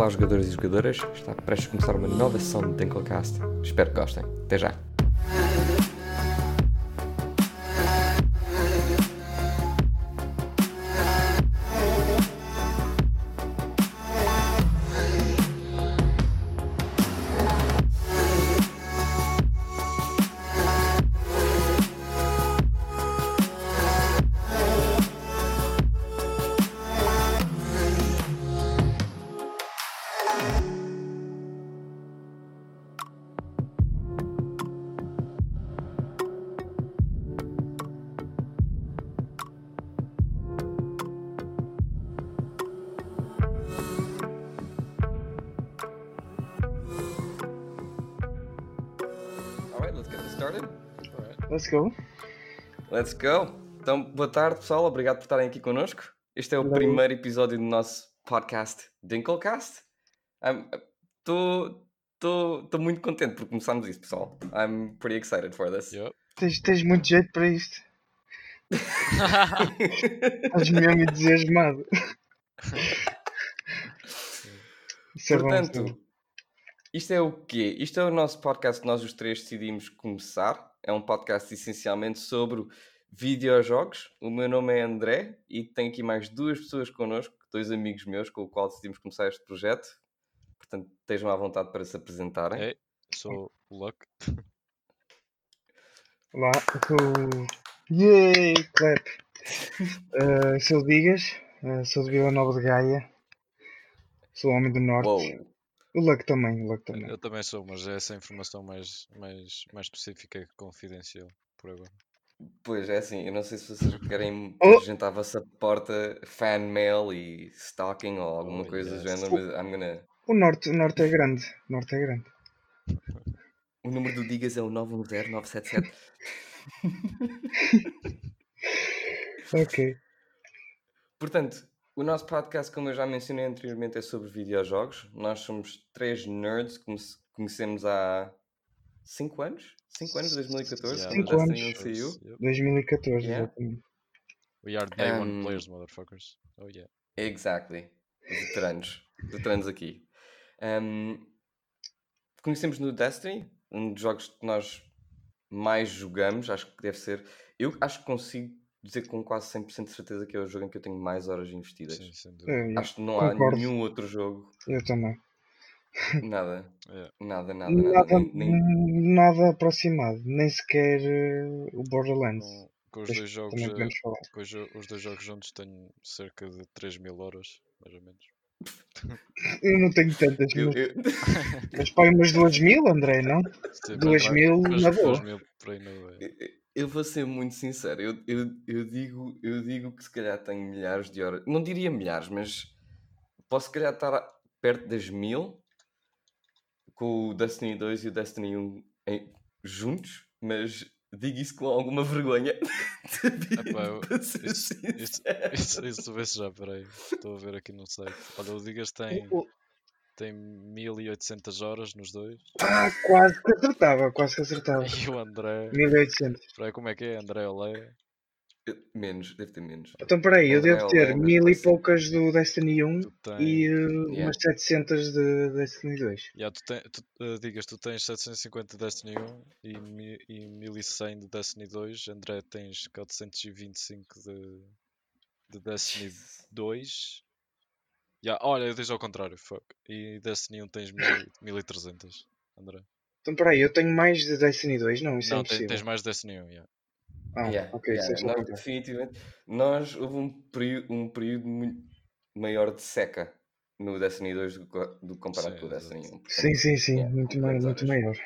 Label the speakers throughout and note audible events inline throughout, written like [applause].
Speaker 1: Olá, jogadores e jogadoras. Está prestes a começar uma nova sessão de Dinkelcast. Espero que gostem. Até já.
Speaker 2: Go.
Speaker 1: Let's go. Então, boa tarde, pessoal. Obrigado por estarem aqui connosco. Este é o
Speaker 2: Hello.
Speaker 1: primeiro episódio do nosso podcast Dinkelcast. Estou muito contente por começarmos isto, pessoal. I'm pretty excited for this.
Speaker 3: Yup.
Speaker 2: Tens, tens muito jeito para isto. [laughs] Estás mesmo entusiasmado. Isso é bom, isso é
Speaker 1: Portanto,
Speaker 2: bom.
Speaker 1: isto é o quê? Isto é o nosso podcast que nós os três decidimos começar. É um podcast essencialmente sobre videojogos. O meu nome é André e tenho aqui mais duas pessoas connosco, dois amigos meus com o qual decidimos começar este projeto. Portanto, estejam à vontade para se apresentarem.
Speaker 3: Hey, sou o Luck.
Speaker 2: Olá, eu sou. Yay! Clap! Uh, sou o Digas, uh, sou de Vila Nova de Gaia, sou homem do Norte.
Speaker 1: Uou!
Speaker 2: O Luck também, o Luck também.
Speaker 3: Eu também sou, mas é essa informação mais, mais, mais específica e confidencial por agora.
Speaker 1: Pois é assim, eu não sei se vocês querem
Speaker 2: Oh!
Speaker 1: apresentar a vossa porta fan mail e stalking ou alguma
Speaker 3: Oh,
Speaker 1: coisa do
Speaker 3: yes.
Speaker 1: género, mas I'm gonna...
Speaker 2: O Norte, o Norte é grande. O Norte é grande.
Speaker 1: O número do Digas é o 910-977. [laughs]
Speaker 2: Ok.
Speaker 1: Portanto, o nosso podcast, como eu já mencionei anteriormente, é sobre videojogos. Nós somos três nerds, come- conhecemos há 5 anos? 5 anos, 2014,
Speaker 3: Yeah,
Speaker 2: Cinco
Speaker 1: quando
Speaker 2: anos.
Speaker 1: Destiny 1 saiu.
Speaker 3: Yup.
Speaker 2: 2014,
Speaker 1: Yeah.
Speaker 2: exatamente.
Speaker 3: We are day one
Speaker 1: Um,
Speaker 3: players, motherfuckers. Oh yeah.
Speaker 1: Exactly. Veteranos. Veteranos aqui. Um, conhecemos no Destiny, um dos jogos que nós mais jogamos, acho que deve ser. Eu acho que consigo dizer com quase 100% de certeza que é o jogo em que eu tenho mais horas investidas.
Speaker 3: Sim, sem dúvida.
Speaker 2: É,
Speaker 1: Acho que não há
Speaker 2: Concordo.
Speaker 1: nenhum outro jogo,
Speaker 2: eu também.
Speaker 1: nada,
Speaker 3: Yeah.
Speaker 1: nada, nada, nada,
Speaker 2: Nada,
Speaker 1: nem, nem-
Speaker 2: nada aproximado, nem sequer uh, o Borderlands.
Speaker 3: Com, com os
Speaker 2: Depois
Speaker 3: dois jogos,
Speaker 2: falar.
Speaker 3: com os, dois jogos juntos tenho cerca de 3 mil horas, mais ou menos. [laughs]
Speaker 2: Eu não tenho tantas,
Speaker 1: eu-
Speaker 2: mas,
Speaker 1: eu-
Speaker 2: mas aí umas duas mil, André, não?
Speaker 3: Sim,
Speaker 2: Duas
Speaker 3: mas-
Speaker 2: mil
Speaker 3: mas
Speaker 2: na boa.
Speaker 3: mil por aí na boa.
Speaker 1: Eu vou ser muito sincero, eu, eu, eu, digo, eu digo que se calhar tenho milhares de horas, não diria milhares, mas posso se calhar estar perto das mil com o Destiny 2 e o Destiny 1 em- juntos, mas digo isso com alguma vergonha. [laughs]
Speaker 3: Epá, eu- isso- isso-. Isso, isso vê-se já, peraí. Estou a ver aqui no site. Olha, o Digas tem,
Speaker 2: O-
Speaker 3: tem 1800 horas nos dois.
Speaker 2: Ah, quase que acertava, quase que acertava. [laughs]
Speaker 3: E o André.
Speaker 2: 1800.
Speaker 3: Espera, como é que é? André Olé.
Speaker 1: Menos, deve ter menos.
Speaker 2: Então peraí, eu devo ter
Speaker 1: Olé,
Speaker 2: mil e poucas do Destiny 1
Speaker 3: Tu tens.
Speaker 2: e uh,
Speaker 1: Yeah.
Speaker 2: umas 700 de Destiny 2.
Speaker 3: Yeah, tu tem, tu, eh, digas, tu tens 750 de Destiny 1 e, mi- e 1100 de Destiny 2. André tens 425 de, de Destiny 2. Yeah, olha, eu disse ao contrário, fuck. E Destiny 1 tens 1000 1300, André.
Speaker 2: Então peraí, eu tenho mais de Destiny 2? Não, isso é
Speaker 3: Não, tens,
Speaker 2: impossível.
Speaker 3: tens mais Destiny 1, yeah.
Speaker 2: Ah,
Speaker 1: Yeah,
Speaker 2: ok,
Speaker 1: yeah,
Speaker 2: isso é
Speaker 1: nós, definitivamente. Nós houve um período, um período muito maior de seca no Destiny 2 do, que- do que comparado
Speaker 3: Sim,
Speaker 1: com o Destiny 1.
Speaker 3: exato.
Speaker 1: portanto,
Speaker 2: Sim, sim, sim,
Speaker 1: yeah,
Speaker 2: muito, mai-
Speaker 1: quantas
Speaker 2: muito maior.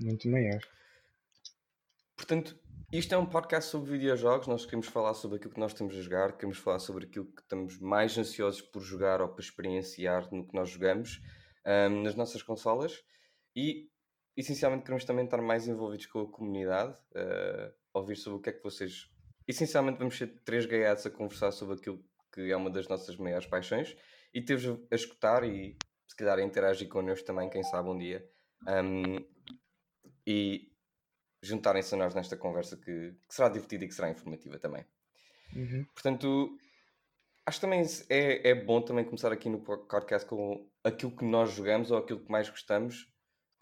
Speaker 2: Muito maior.
Speaker 1: Portanto, isto é um podcast sobre videojogos. Nós queremos falar sobre aquilo que nós temos a jogar, queremos falar sobre aquilo que estamos mais ansiosos por jogar ou para experienciar no que nós jogamos ahm, nas nossas consolas e essencialmente queremos também estar mais envolvidos com a comunidade, ah, ouvir sobre o que é que vocês. Essencialmente, vamos ser três gaiados a conversar sobre aquilo que é uma das nossas maiores paixões e ter-vos a, escutar e se calhar a interagir connosco também, quem sabe um dia. Ahm, e juntarem-se a nós nesta conversa que, que será divertida e que será informativa também.
Speaker 2: Uhum.
Speaker 1: Portanto, acho também é, é bom também começar aqui no podcast com aquilo que nós jogamos ou aquilo que mais gostamos.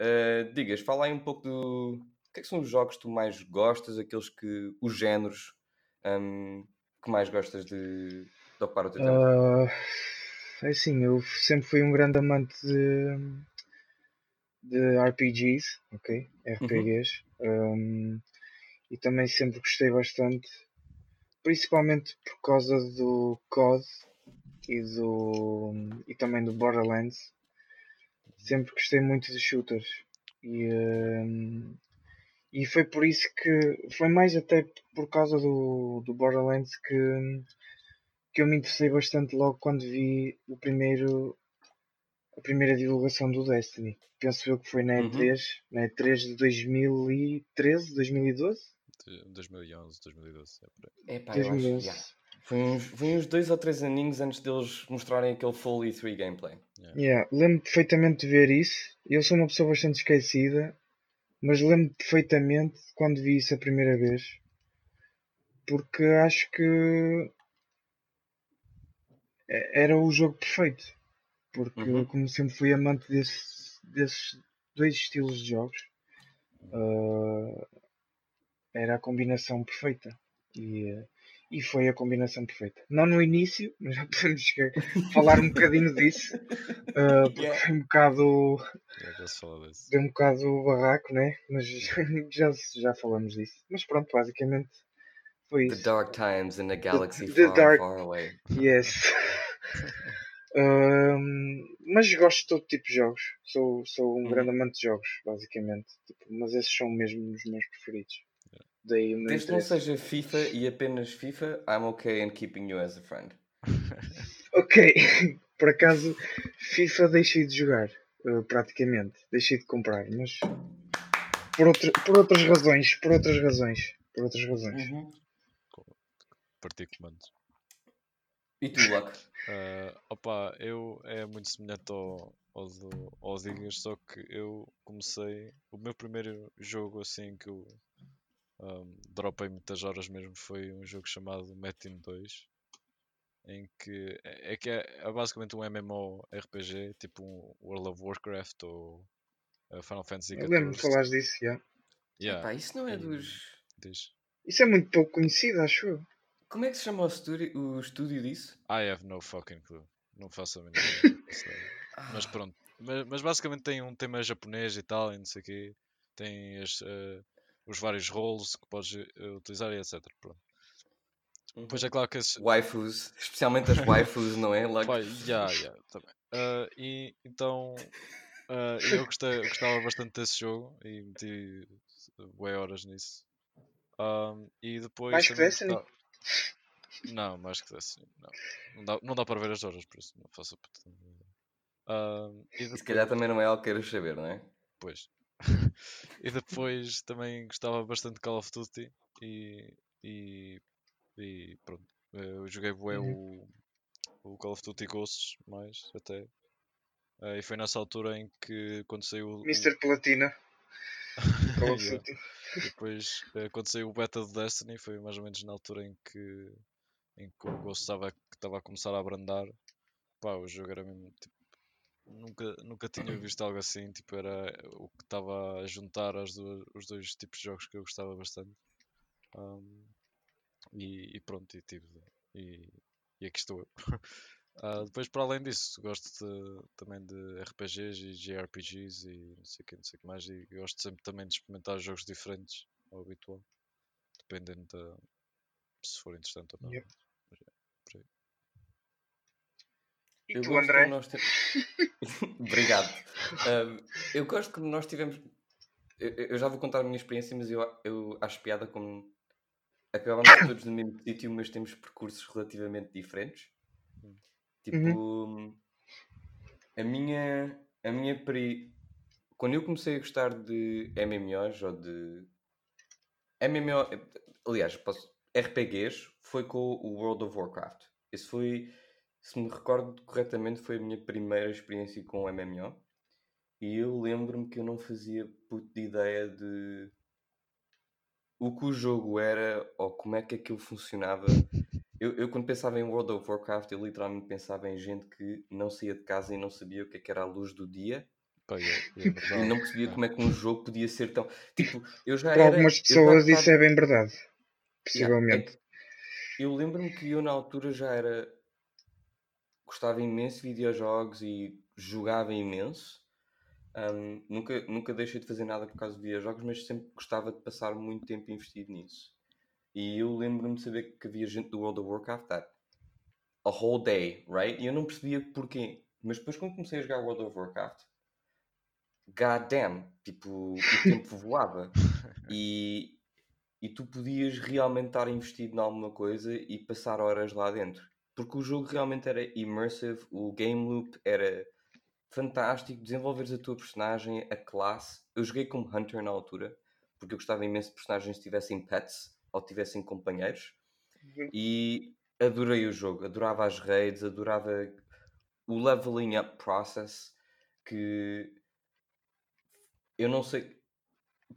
Speaker 1: Uh, digas, fala aí um pouco do. O que é que são os jogos que tu mais gostas, aqueles que. os géneros um, que mais gostas de, de ocupar o teu tempo?
Speaker 2: Uh, é assim, eu sempre fui um grande amante de, de RPGs, ok? RPGs. Uhum. Um, e também sempre gostei bastante principalmente por causa do COD e, do, e também do Borderlands. Sempre gostei muito de shooters e, um, e foi por isso que foi mais até por causa do, do Borderlands que, que eu me interessei bastante logo quando vi o primeiro a primeira divulgação do Destiny. Penso eu que foi na E3, uhum. na E3 de 2013, 2012
Speaker 3: 2011, 2012.
Speaker 1: É, pá, 2011. Acho, yeah. foi, uns, foi uns dois ou três aninhos antes deles mostrarem aquele full E3 gameplay.
Speaker 2: Yeah. yeah. Lembro perfeitamente de ver isso. Eu sou uma pessoa bastante esquecida, mas lembro perfeitamente quando vi isso a primeira vez. Porque acho que é, era o jogo perfeito. Porque uhum. como sempre fui amante desse, desses dois estilos de jogos, uh, era a combinação perfeita. E, e foi a combinação perfeita. Não no início, mas já [laughs] podemos falar um bocadinho disso, uh, porque yeah. foi um bocado. Deu um bocado barraco, né? Mas [laughs] já, já falamos disso. Mas pronto, basicamente foi isso.
Speaker 1: The dark times in a galaxy the, the far, dark... far away.
Speaker 2: Yes. [laughs] um, mas gosto de todo tipo de jogos. Sou, sou um uhum. grande amante de jogos, basicamente. Tipo, mas esses são mesmo os meus preferidos.
Speaker 1: Daí Desde que não seja FIFA e apenas FIFA, I'm okay in keeping you as a friend. [laughs]
Speaker 2: ok, [laughs] por acaso FIFA deixei de jogar, uh, praticamente. Deixei de comprar, mas por, outro, por outras razões, por outras razões, por outras razões. Uhum.
Speaker 3: Partir comandos.
Speaker 1: E tu, Luck?
Speaker 3: Uh, opa, eu é muito semelhante ao, ao, do, ao Digas, só que eu comecei o meu primeiro jogo assim que eu um, dropei muitas horas mesmo, foi um jogo chamado Metin 2 em que é, é que é, é, basicamente um MMORPG, tipo um World of Warcraft ou uh, Final Fantasy
Speaker 2: XIV. Eu lembro de falar disso, já.
Speaker 1: Yeah. Epá, isso não é dos...
Speaker 3: Diz.
Speaker 2: Isso é muito pouco conhecido, acho eu.
Speaker 1: Como é que se chama o estúdio, o estúdio disso?
Speaker 3: I have no fucking clue. Não faço a mínima [laughs] Mas pronto. Mas, mas, basicamente tem um tema japonês e tal, e não sei o quê. Tem as, uh, os vários roles que podes uh, utilizar e etc. Pronto. Uhum. Pois é claro que esses...
Speaker 1: Waifus, especialmente as waifus, não é?
Speaker 3: Like... Pai, yeah, yeah, também. Uh, e então uh, eu gostei, gostava bastante desse jogo e meti bem horas nisso. Um, e depois.
Speaker 2: Mais que Destiny?
Speaker 3: Não, mais que Destiny. Não. Não, dá, não dá para ver as horas, por isso não faço a
Speaker 1: um, e, depois... e se calhar também não é algo que queiras saber, não é?
Speaker 3: Pois. [laughs] e depois também gostava bastante de Call of Duty e, e, e pronto. Eu joguei bué uhum. o, o Call of Duty Ghosts mais até. Uh, e foi nessa altura em que quando saiu
Speaker 2: Mr. Platina. Call of Duty.
Speaker 3: Depois quando saiu o beta do Destiny foi mais ou menos na altura em que, em que o Ghost estava, que estava a começar a abrandar. Pá, o jogo era mesmo tipo, nunca, nunca tinha visto algo assim. Tipo, era o que estava a juntar as duas, os dois tipos de jogos que eu gostava bastante. Um, e, e, pronto, e tive. E, e aqui estou eu. [laughs] uh, depois, para além disso, gosto de, também de RPGs e JRPGs e não sei o que, não sei o que mais. E gosto sempre também de experimentar jogos diferentes ao habitual, dependendo de se for interessante ou não. Yep.
Speaker 2: E eu tu, André? Nós [laughs]
Speaker 1: Obrigado. Uh, eu gosto que nós tivemos. Eu, eu, já vou contar a minha experiência, mas eu, eu acho piada como acabamos [coughs] todos no mesmo sítio, mas temos percursos relativamente diferentes. Tipo, uhum. a minha. A minha. Quando eu comecei a gostar de MMOs ou de. MMO. Aliás, posso... RPGs foi com o World of Warcraft. Esse foi se me recordo corretamente, foi a minha primeira experiência com o MMO. E eu lembro-me que eu não fazia puta de ideia de o que o jogo era ou como é que aquilo funcionava. Eu, eu quando pensava em World of Warcraft, eu literalmente pensava em gente que não saía de casa e não sabia o que, é que era a luz do dia.
Speaker 3: Pá, é- é [laughs]
Speaker 1: E
Speaker 3: verdade.
Speaker 1: não percebia
Speaker 3: É.
Speaker 1: como é que um jogo podia ser tão. Tipo, eu já
Speaker 2: Para
Speaker 1: era.
Speaker 2: algumas
Speaker 1: eu já
Speaker 2: pessoas isso é bem verdade.
Speaker 1: Yeah, é
Speaker 2: Possivelmente.
Speaker 1: que eu lembro-me que eu na altura já era. Gostava imenso de videojogos e jogava imenso. Um, nunca, nunca deixei de fazer nada por causa de videojogos, mas sempre gostava de passar muito tempo investido nisso. E eu lembro-me de saber que havia gente do World of Warcraft that a whole day, right? E eu não percebia porquê. Mas depois quando comecei a jogar World of Warcraft, god damn, tipo, o tempo [laughs] voava. E, e tu podias realmente estar investido em alguma coisa e passar horas lá dentro. Porque o jogo realmente era immersive, o game loop era fantástico, desenvolveres a tua personagem, a classe. Eu joguei como Hunter na altura, porque eu gostava imenso de personagens que tivessem pets ou tivessem companheiros.
Speaker 2: Uhum.
Speaker 1: E adorei o jogo, adorava as raids, adorava o leveling up process que eu não sei.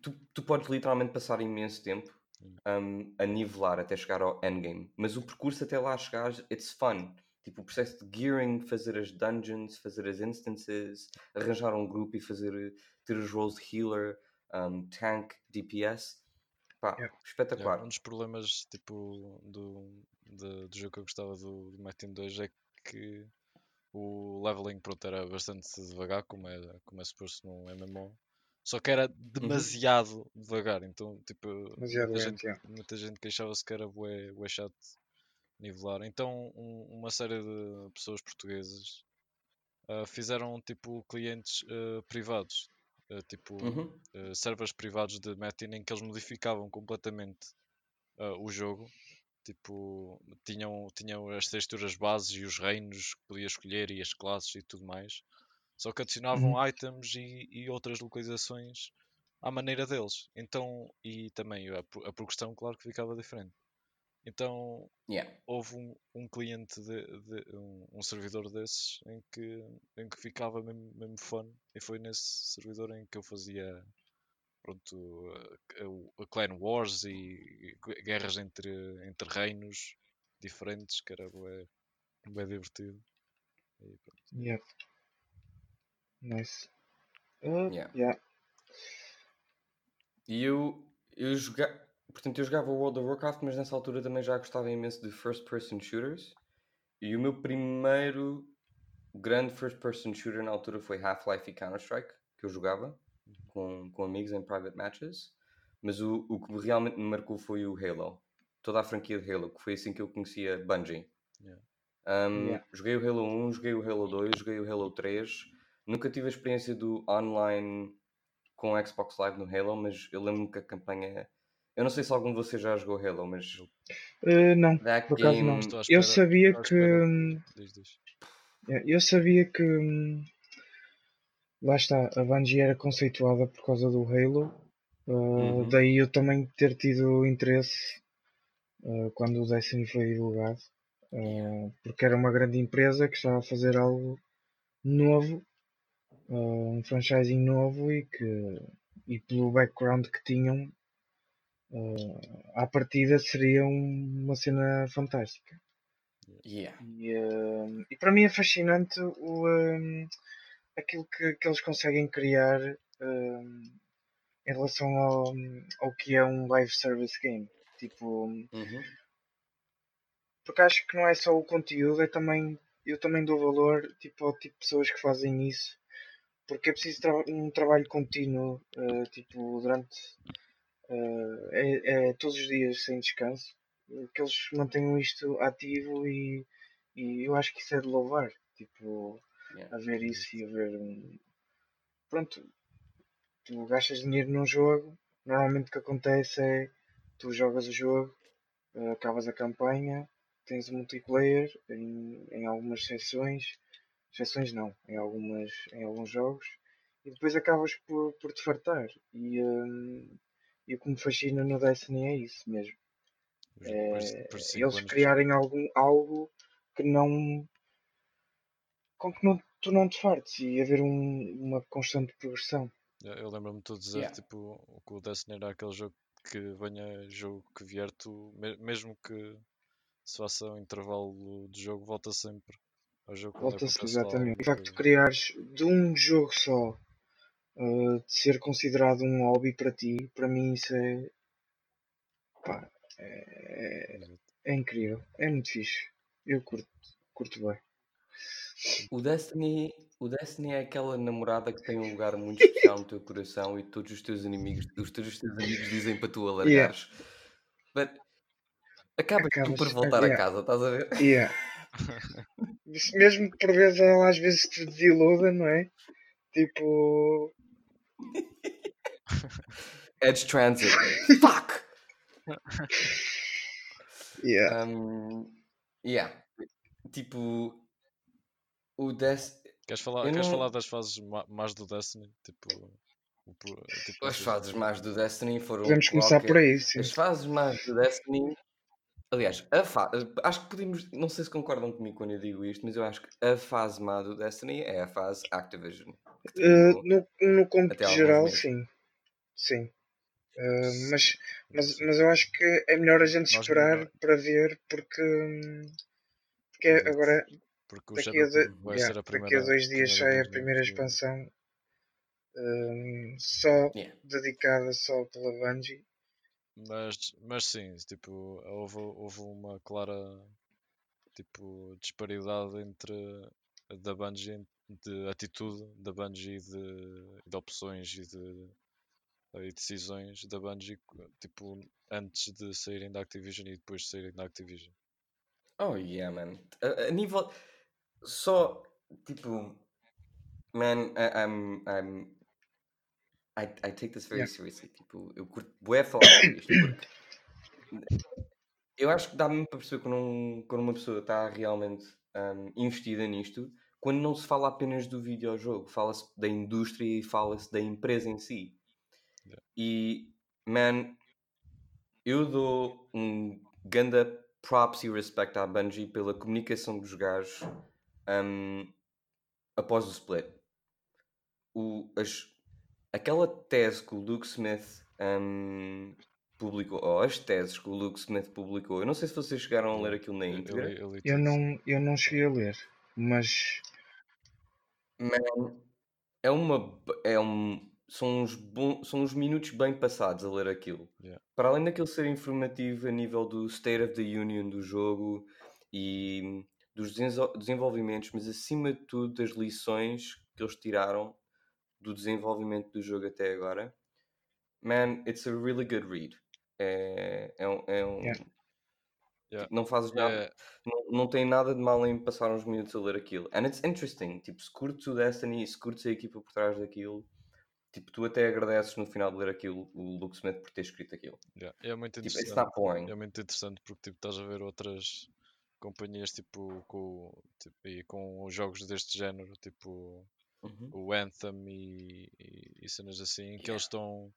Speaker 1: Tu, tu podes literalmente passar imenso tempo um, a nivelar até chegar ao endgame, mas o percurso até lá chegar, it's fun. Tipo, o processo de gearing, fazer as dungeons, fazer as instances, arranjar um grupo e fazer ter os roles de healer, um, tank, DPS. Pá,
Speaker 2: Yeah.
Speaker 1: espetacular.
Speaker 3: Um dos problemas tipo, do, de- do jogo que eu gostava do, do Team 2 é que o leveling pronto, era bastante devagar, como é, como é suposto num MMO. Só que era demasiado devagar, então tipo,
Speaker 2: Demasiado
Speaker 3: muita, gente,
Speaker 2: yeah.
Speaker 3: muita gente queixava-se que era bué, bué chato nivelar. Então um- uma série de pessoas portuguesas ah, fizeram tipo clientes ah, privados, ah, tipo
Speaker 1: Uhum.
Speaker 3: eh, servers privados de Metin em que eles modificavam completamente ah, o jogo. Tipo, tinham, tinham as texturas bases e os reinos que podia escolher e as classes e tudo mais. Só que adicionavam
Speaker 2: Uhum.
Speaker 3: items e, e outras localizações à maneira deles. Então, e também a, a progressão, claro que ficava diferente. Então,
Speaker 1: Yeah.
Speaker 3: houve um, um cliente, de, de- um, um servidor desses em que, em que ficava mesmo, mesmo e foi nesse servidor em que eu fazia pronto, a, a- a Clan Wars e, e gu- guerras entre, entre reinos diferentes que era bué, bué divertido. E pronto.
Speaker 2: Yeah. Nice. Uh,
Speaker 1: Yeah.
Speaker 2: yeah.
Speaker 1: E eu, eu jogava. Portanto, eu jogava World of Warcraft, mas nessa altura também já gostava imenso de first person shooters. E o meu primeiro grande first person shooter na altura foi Half-Life e Counter-Strike, que eu jogava com, com amigos em private matches. Mas o, o que realmente me marcou foi o Halo. Toda a franquia de Halo, que foi assim que eu conhecia Bungie.
Speaker 3: Yeah.
Speaker 1: Um,
Speaker 2: Yeah.
Speaker 1: Joguei o Halo 1, joguei o Halo 2, joguei o Halo 3. Nunca tive a experiência do online com Xbox Live no Halo, mas eu lembro-me que a campanha. Eu não sei se algum de vocês já jogou Halo, mas
Speaker 2: Uh, não,
Speaker 1: that
Speaker 2: por acaso não.
Speaker 1: game.
Speaker 3: À
Speaker 2: Eu sabia que.
Speaker 3: Diz, diz.
Speaker 2: Eu sabia que. Lá está, a Bungie era conceituada por causa do Halo. uh,
Speaker 1: Uhum.
Speaker 2: Daí eu também ter tido interesse uh, quando o Destiny foi divulgado. Porque era uma grande empresa que estava a fazer algo novo, um franchising novo e que. E pelo background que tinham, uh, à partida seria um- uma cena fantástica.
Speaker 1: Yeah.
Speaker 2: E, hum, e para mim é fascinante o, hum, aquilo que, que eles conseguem criar hum, em relação ao, ao que é um live service game. Tipo,
Speaker 1: Uhum.
Speaker 2: porque acho que não é só o conteúdo, é também, eu também dou valor tipo, ao tipo de pessoas que fazem isso. Porque é preciso tra um trabalho contínuo, eh, tipo, durante eh, é, é todos os dias sem descanso, que eles mantenham isto ativo e, e eu acho que isso é de louvar. Tipo,
Speaker 1: Yeah.
Speaker 2: a ver isso e a ver um. Pronto, tu gastas dinheiro num jogo, normalmente o que acontece é tu jogas o jogo, eh, acabas a campanha, tens o multiplayer em, em algumas sessões, sessões não, em, algumas, em alguns jogos, e depois acabas por, por te fartar. E, hum, e o que me fascina no Destiny é isso mesmo.
Speaker 3: Por- por
Speaker 2: É,
Speaker 3: por cinco
Speaker 2: eles
Speaker 3: anos-
Speaker 2: criarem algum, algo que não. com que não, tu não te fartes e haver um- uma constante progressão.
Speaker 3: Eu, eu lembro-me de dizer
Speaker 1: Yeah.
Speaker 3: tipo, que o Destiny era aquele jogo que venha jogo que vier, tu, me- mesmo que se faça um intervalo de jogo, volta sempre ao jogo.
Speaker 2: Volta-se
Speaker 3: lá
Speaker 2: exatamente. O facto de criares de um jogo só, uh, de ser considerado um hobby para ti, para mim isso é. pá, é, é incrível. É muito fixe. Eu curto, curto bem.
Speaker 1: O Destiny, o Destiny é aquela namorada que tem um lugar muito especial no teu coração e todos os teus inimigos, os teus, teus amigos dizem para tu alargares. But acabas tu
Speaker 2: Acabas-
Speaker 1: por voltar
Speaker 2: yeah.
Speaker 1: a casa, estás a ver?
Speaker 2: Yeah. [laughs] Mesmo que por vezes ela às vezes te desiluda, não é? Tipo.
Speaker 1: Edge Transit. Fuck!
Speaker 2: Yeah.
Speaker 1: Um, yeah. Tipo, o Destiny.
Speaker 3: Queres falar,
Speaker 1: Eu
Speaker 3: queres
Speaker 1: não-
Speaker 3: falar das fases ma- mais do Destiny? Tipo, tipo
Speaker 1: As fases mais do Destiny foram.
Speaker 2: Podemos começar por
Speaker 1: qualquer-
Speaker 2: aí, sim.
Speaker 1: As fases mais do Destiny. Aliás, a fa... acho que podemos. Não sei se concordam comigo quando eu digo isto, mas eu acho que a fase má do Destiny é a fase Activision.
Speaker 2: Uh, no, no cômputo geral, sim. Sim. Uh, mas, mas, mas eu acho que é melhor a gente
Speaker 3: Nós
Speaker 2: esperar
Speaker 3: melhor-
Speaker 2: para ver porque, porque é
Speaker 3: Exato.
Speaker 2: agora
Speaker 3: Porque o
Speaker 2: daqui a,
Speaker 3: vai
Speaker 2: yeah,
Speaker 3: ser a
Speaker 2: daqui a dois dias sai a
Speaker 3: movimento
Speaker 2: primeira expansão hum, só
Speaker 1: Yeah.
Speaker 2: dedicada só pela Bungie.
Speaker 3: Mas, mas sim, tipo, houve, houve uma clara tipo, disparidade entre da Bungie de atitude da Bungie e de, de opções e de e decisões da Bungie tipo, antes de saírem da Activision e depois de saírem da Activision.
Speaker 1: Oh yeah, man. A, a nível. Só. Tipo. Man, I, I'm. I'm I, I take this very
Speaker 2: Yeah.
Speaker 1: seriously. Tipo, eu curto bué falar sobre isto. Porque eu acho que dá mesmo para perceber quando, um- quando uma pessoa está realmente um, investida nisto, quando não se fala apenas do videojogo, fala-se da indústria e fala-se da empresa em si.
Speaker 3: Yeah.
Speaker 1: E, man, eu dou um ganda props e respect à Bungie pela comunicação dos gajos um, após o split. O, as, aquela tese que o Luke Smith um, publicou, ou as teses que o Luke Smith publicou, eu não sei se vocês chegaram a ler aquilo na
Speaker 3: Eu- eu
Speaker 1: íntegra.
Speaker 3: eu li
Speaker 2: Eu
Speaker 3: tudo.
Speaker 2: não, eu não cheguei a ler, mas
Speaker 1: Man, é uma. É um, são, uns bom, são uns minutos bem passados a ler aquilo.
Speaker 3: Yeah.
Speaker 1: Para além daquilo ser informativo a nível do State of the Union do jogo e dos desenvolvimentos, mas acima de tudo das lições que eles tiraram do desenvolvimento do jogo até agora. Man, it's a really good read. É, é um. É um
Speaker 2: Yeah.
Speaker 3: Yeah.
Speaker 1: Não fazes nada.
Speaker 3: É,
Speaker 1: Não, não tem nada de mal em passar uns minutos a ler aquilo. And it's interesting. Tipo, se curtes o Destiny, se curtes a equipa por trás daquilo, tipo, tu até agradeces no final de ler aquilo o Luke Smith por ter escrito aquilo.
Speaker 3: yeah, é muito
Speaker 1: Tipo, it's
Speaker 3: interessante.
Speaker 1: not boring.
Speaker 3: É muito interessante porque tipo, estás a ver outras companhias tipo, com, tipo, e com os jogos deste género, tipo
Speaker 1: Uhum.
Speaker 3: o Anthem e, e, e cenas assim, que eles estão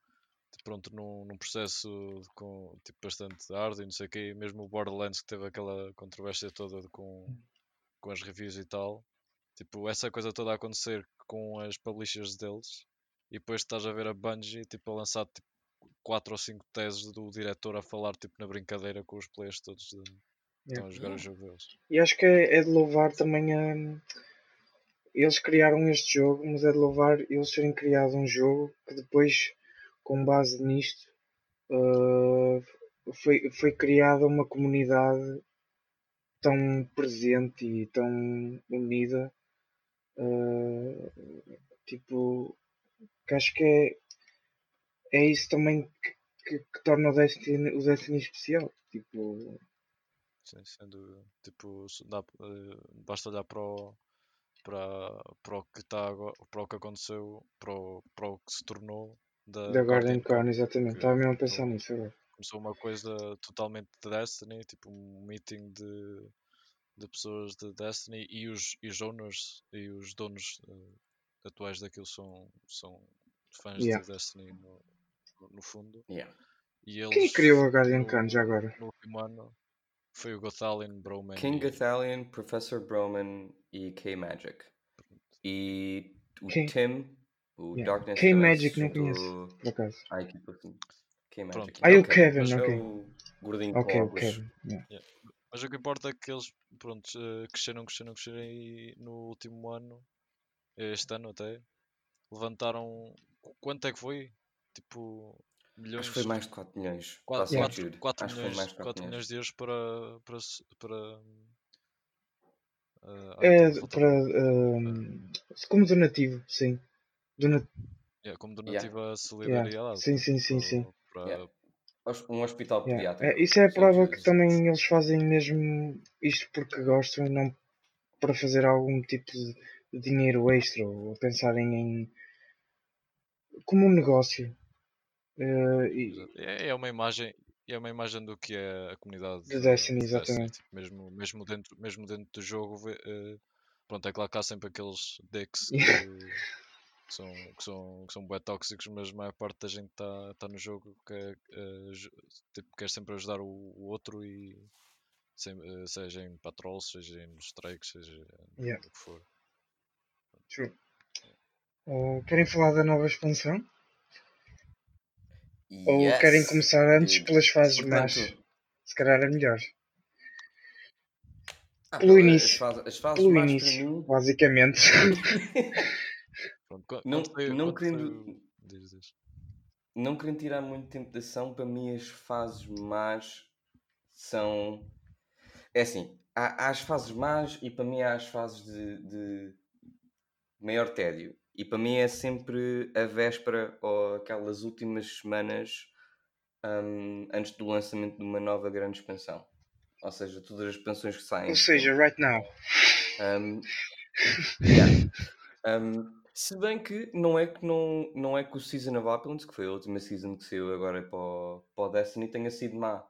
Speaker 3: pronto, num, num processo de- com, tipo, bastante árduo e não sei o quê, mesmo o Borderlands que teve aquela controvérsia toda de- com, com as reviews e tal, tipo, essa coisa toda a acontecer com as publishers deles e depois estás a ver a Bungie tipo, a lançar tipo, quatro ou cinco teses do diretor a falar tipo, na brincadeira com os players todos de, que estão a
Speaker 2: Yeah.
Speaker 3: jogar o jogo deles.
Speaker 2: E acho que é, é de louvar também a. Eles criaram este jogo, mas é de louvar eles terem criado um jogo que depois, com base nisto, uh, foi, foi criada uma comunidade tão presente e tão unida. uh, tipo, que acho que é, é isso também que, que, que torna o Destiny, o Destiny especial. Tipo,
Speaker 3: Sim, dúvida. Tipo, dá, eh, basta olhar para o, para, para o que está agora, para o que aconteceu, para o, para o que se tornou da,
Speaker 2: da Guardian
Speaker 3: Crown,
Speaker 2: exatamente. Estava mesmo a pensar
Speaker 3: começou-
Speaker 2: nisso agora.
Speaker 3: Começou uma coisa totalmente de Destiny, tipo um meeting de, de pessoas de Destiny e os, e os owners e os donos eh, atuais daquilo são, são fãs
Speaker 2: Yeah.
Speaker 3: de Destiny no, no- fundo.
Speaker 1: Yeah.
Speaker 3: E
Speaker 2: Quem
Speaker 3: eles,
Speaker 2: criou a Guardian Crown já agora?
Speaker 3: no último ano foi o Gothalion, Broman
Speaker 1: King
Speaker 3: e,
Speaker 1: Gathalion, Professor Broman e K-Magic. E o
Speaker 2: Quem-
Speaker 1: Tim, o
Speaker 2: Yeah.
Speaker 1: Darkness
Speaker 2: K-Magic não conheço. Por acaso.
Speaker 1: K-Magic.
Speaker 2: Ah, e o
Speaker 1: Ok.
Speaker 2: Kevin,
Speaker 1: Mas é
Speaker 2: ok.
Speaker 1: o gordinho
Speaker 2: Ok,
Speaker 1: com
Speaker 2: o
Speaker 1: óculos.
Speaker 2: Kevin. yeah.
Speaker 3: Mas o que importa é que eles pronto, eh, cresceram, cresceram, cresceram e no último ano, este ano até, levantaram. Quanto é que foi? Tipo, milhões.
Speaker 1: Acho que foi mais de 4 milhões.
Speaker 3: 4,
Speaker 1: Posso
Speaker 2: Yeah.
Speaker 1: mentir?
Speaker 3: 4,
Speaker 1: Acho que foi
Speaker 3: milhões,
Speaker 1: mais de
Speaker 3: 4
Speaker 1: 4
Speaker 3: milhões
Speaker 1: milhões.
Speaker 3: de euros para. para, para ah,
Speaker 2: É, para, ehm, como donativo, sim. Dona-
Speaker 3: yeah, como donativa à solidariedade.
Speaker 2: Sim, sim, sim,
Speaker 3: para-
Speaker 2: sim.
Speaker 3: para-
Speaker 1: Yeah. Um hospital
Speaker 2: Yeah.
Speaker 1: pediátrico.
Speaker 2: É, isso é a prova
Speaker 1: Sim,
Speaker 2: que também eles fazem mesmo isto porque gostam e não para fazer algum tipo de, dinheiro extra ou pensarem em como um negócio. Eh, e-.
Speaker 3: É, é uma imagem. É uma imagem do que é a comunidade
Speaker 2: De Destiny, exatamente.
Speaker 3: tipo, mesmo, mesmo, dentro, mesmo dentro do jogo, eh, pronto, é claro que há sempre aqueles decks [laughs] que, que são, que, são, que são bué tóxicos, mas a maior parte da gente está tá no jogo que é, eh, ju- tipo, quer sempre ajudar o, o outro e sem- eh, seja em patrols, seja nos strikes, seja
Speaker 2: Yeah.
Speaker 3: o que for.
Speaker 2: True. Eh, querem falar da nova expansão? Ou
Speaker 1: Yes,
Speaker 2: querem começar antes pelas fases
Speaker 1: Portanto,
Speaker 2: más? Se calhar é melhor.
Speaker 1: ah,
Speaker 2: pelo
Speaker 1: as
Speaker 2: início.
Speaker 1: fases- As fases
Speaker 2: Pelo
Speaker 1: más para
Speaker 2: início,
Speaker 1: mim,
Speaker 2: basicamente. [laughs]
Speaker 1: Não, não querendo, não querendo tirar muito tempo de ação, para mim as fases más são. É assim, há, há as fases más e para mim há as fases de, de maior tédio. E para mim é sempre a véspera ou aquelas últimas semanas hum, antes do lançamento de uma nova grande expansão. Ou seja, todas as expansões que saem.
Speaker 2: Ou seja, right now.
Speaker 1: Um, yeah. Um, se bem que não é que, não, não é que o Season of Opulence, que foi a última season que saiu agora para o, para o Destiny, tenha sido má.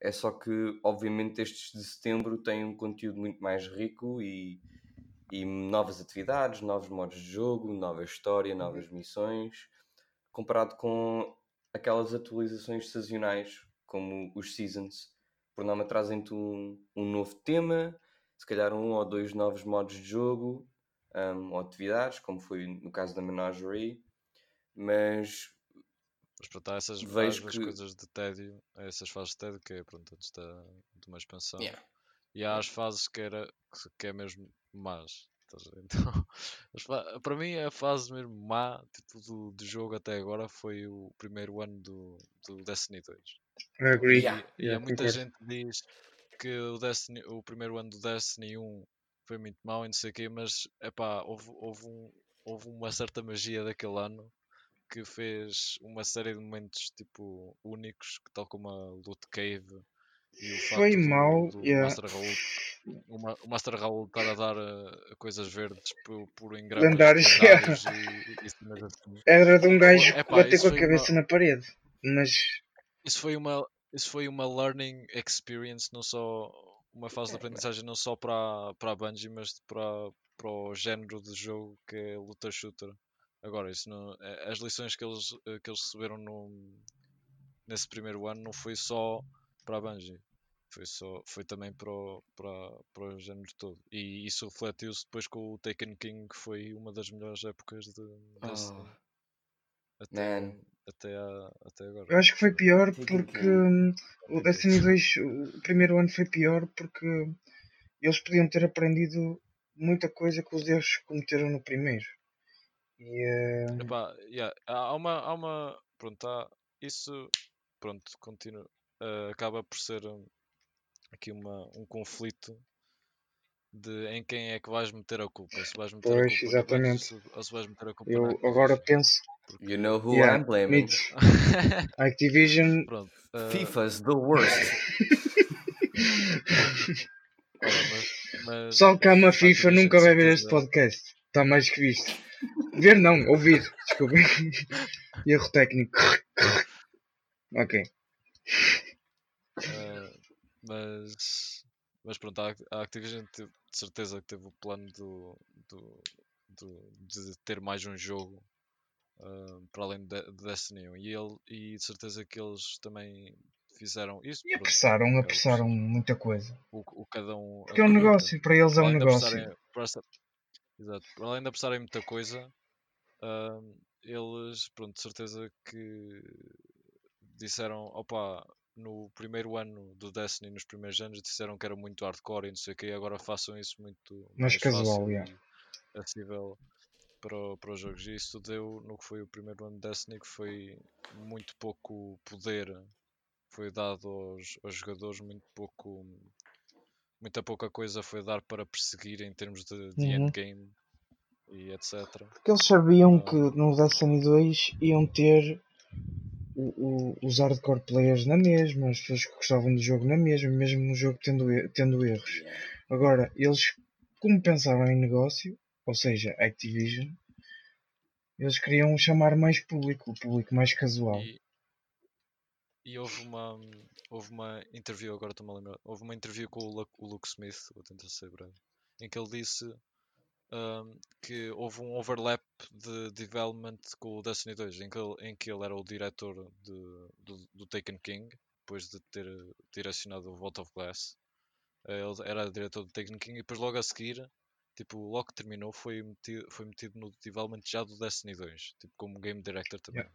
Speaker 1: É só que, obviamente, estes de setembro têm um conteúdo muito mais rico e, e novas atividades, novos modos de jogo, nova história, novas missões, comparado com aquelas atualizações sazonais, como os Seasons. Por norma, trazem-te um, um novo tema, se calhar um ou dois novos modos de jogo um, ou atividades, como foi no caso da Menagerie, mas
Speaker 3: Mas pronto, há essas,
Speaker 1: Vejo que-
Speaker 3: coisas de tédio, essas fases de tédio que é pronto, antes da, de uma expansão.
Speaker 1: yeah,
Speaker 3: E há as fases que, era, que, é mesmo más. [laughs] Então, para mim a fase mesmo má tipo, do, do jogo até agora foi o primeiro ano do, do Destiny 2.
Speaker 2: I agree.
Speaker 1: Yeah.
Speaker 3: E, e
Speaker 2: Yeah,
Speaker 3: muita gente diz que o, Destiny, o primeiro ano do Destiny 1 foi muito mau e não sei o quê, mas epá, houve, houve, um, houve uma certa magia daquele ano que fez uma série de momentos tipo únicos, tal como a Loot Cave e
Speaker 2: Foi
Speaker 3: facto do-
Speaker 2: yeah.
Speaker 3: Master Raul, o, Ma- o Master Raul estar a dar uh, coisas verdes por, por engramas [laughs] e, e cenas assim.
Speaker 2: Era de um gajo que
Speaker 3: isso
Speaker 2: com a cabeça
Speaker 3: uma-
Speaker 2: na parede. Mas
Speaker 3: isso foi uma isso foi uma learning experience não só uma fase de
Speaker 1: É,
Speaker 3: aprendizagem não só para para a Bungie mas para para o género de jogo que é luta shooter agora isso não é- as lições que eles eh, que eles receberam no nesse primeiro ano não foi só para a Bungie foi só foi também para o, para, para o género todo. E isso refletiu-se depois com o Taken King que foi uma das melhores épocas de
Speaker 1: Oh,
Speaker 3: até,
Speaker 1: man.
Speaker 3: até, a- até agora.
Speaker 2: Eu acho que foi pior porque hum, o Destiny 2, o primeiro ano foi pior porque eles podiam ter aprendido muita coisa que os erros que cometeram no primeiro. E eh,
Speaker 3: Epá, yeah, há uma, há uma, pronto, há, isso, pronto, continua, eh, acaba por ser hum, aqui uma, um conflito de em quem é que vais meter a culpa, se vais meter
Speaker 2: Pois,
Speaker 3: a culpa
Speaker 2: exatamente.
Speaker 3: ou se vais meter a culpa
Speaker 2: eu
Speaker 3: na
Speaker 2: agora penso,
Speaker 1: You know who
Speaker 2: Yeah,
Speaker 1: I'm blaming. [laughs]
Speaker 2: Activision
Speaker 3: pronto, eh,
Speaker 1: FIFA's the worst. [laughs]
Speaker 3: olha, mas, mas
Speaker 2: Pessoal que ama FIFA nunca vai ver este
Speaker 3: certeza-
Speaker 2: podcast. Está mais que visto. Ver não, ouvir. Desculpa. [laughs] Erro técnico. Ok.
Speaker 3: Uh, mas, mas pronto, a Act- a Activision teve, de certeza que teve o plano do, do, do- de ter mais um jogo uh, para além de, de Destiny 1 e, ele, e de certeza que eles também fizeram isso.
Speaker 2: E
Speaker 3: pronto,
Speaker 2: apressaram,
Speaker 3: por
Speaker 2: apressaram
Speaker 3: ser
Speaker 2: muita coisa.
Speaker 3: O, o cada um.
Speaker 2: Porque é um negócio, para eles é um negócio.
Speaker 3: Exato, para além de apressarem muita coisa, uh, eles, pronto, de certeza que disseram: opa, no primeiro ano do Destiny, nos primeiros anos, disseram que era muito hardcore e não sei o que, agora façam isso muito
Speaker 2: Mais casual,
Speaker 3: fácil
Speaker 2: yeah.
Speaker 3: acessível para, para os jogos. E isso deu no que foi o primeiro ano de Destiny, que foi muito pouco poder foi dado aos, aos jogadores, muito pouco muita pouca coisa foi dar para perseguir em termos de, de
Speaker 2: Uhum.
Speaker 3: endgame e etc.
Speaker 2: Porque eles sabiam
Speaker 3: Ah.
Speaker 2: que no Destiny 2 iam ter o- os hardcore players na mesma, as pessoas que gostavam do jogo na mesma, mesmo no jogo tendo, tendo erros. Agora, eles, como pensavam em negócio, ou seja, Activision, eles queriam chamar mais público, o público mais casual.
Speaker 3: E, e houve uma houve uma interview, agora estou-me a lembrar, houve uma interview com o Luke, o Luke Smith, vou tentar ser breve, em que ele disse ahm, que houve um overlap de development com o Destiny 2, em que ele, em que ele era o diretor de, do, do Taken King, depois de ter direcionado o Vault of Glass. Eh, Ele era diretor do Taken King e depois logo a seguir, tipo, logo que terminou, foi metido, foi metido no development já do Destiny 2, tipo, como game director também.
Speaker 2: Yeah.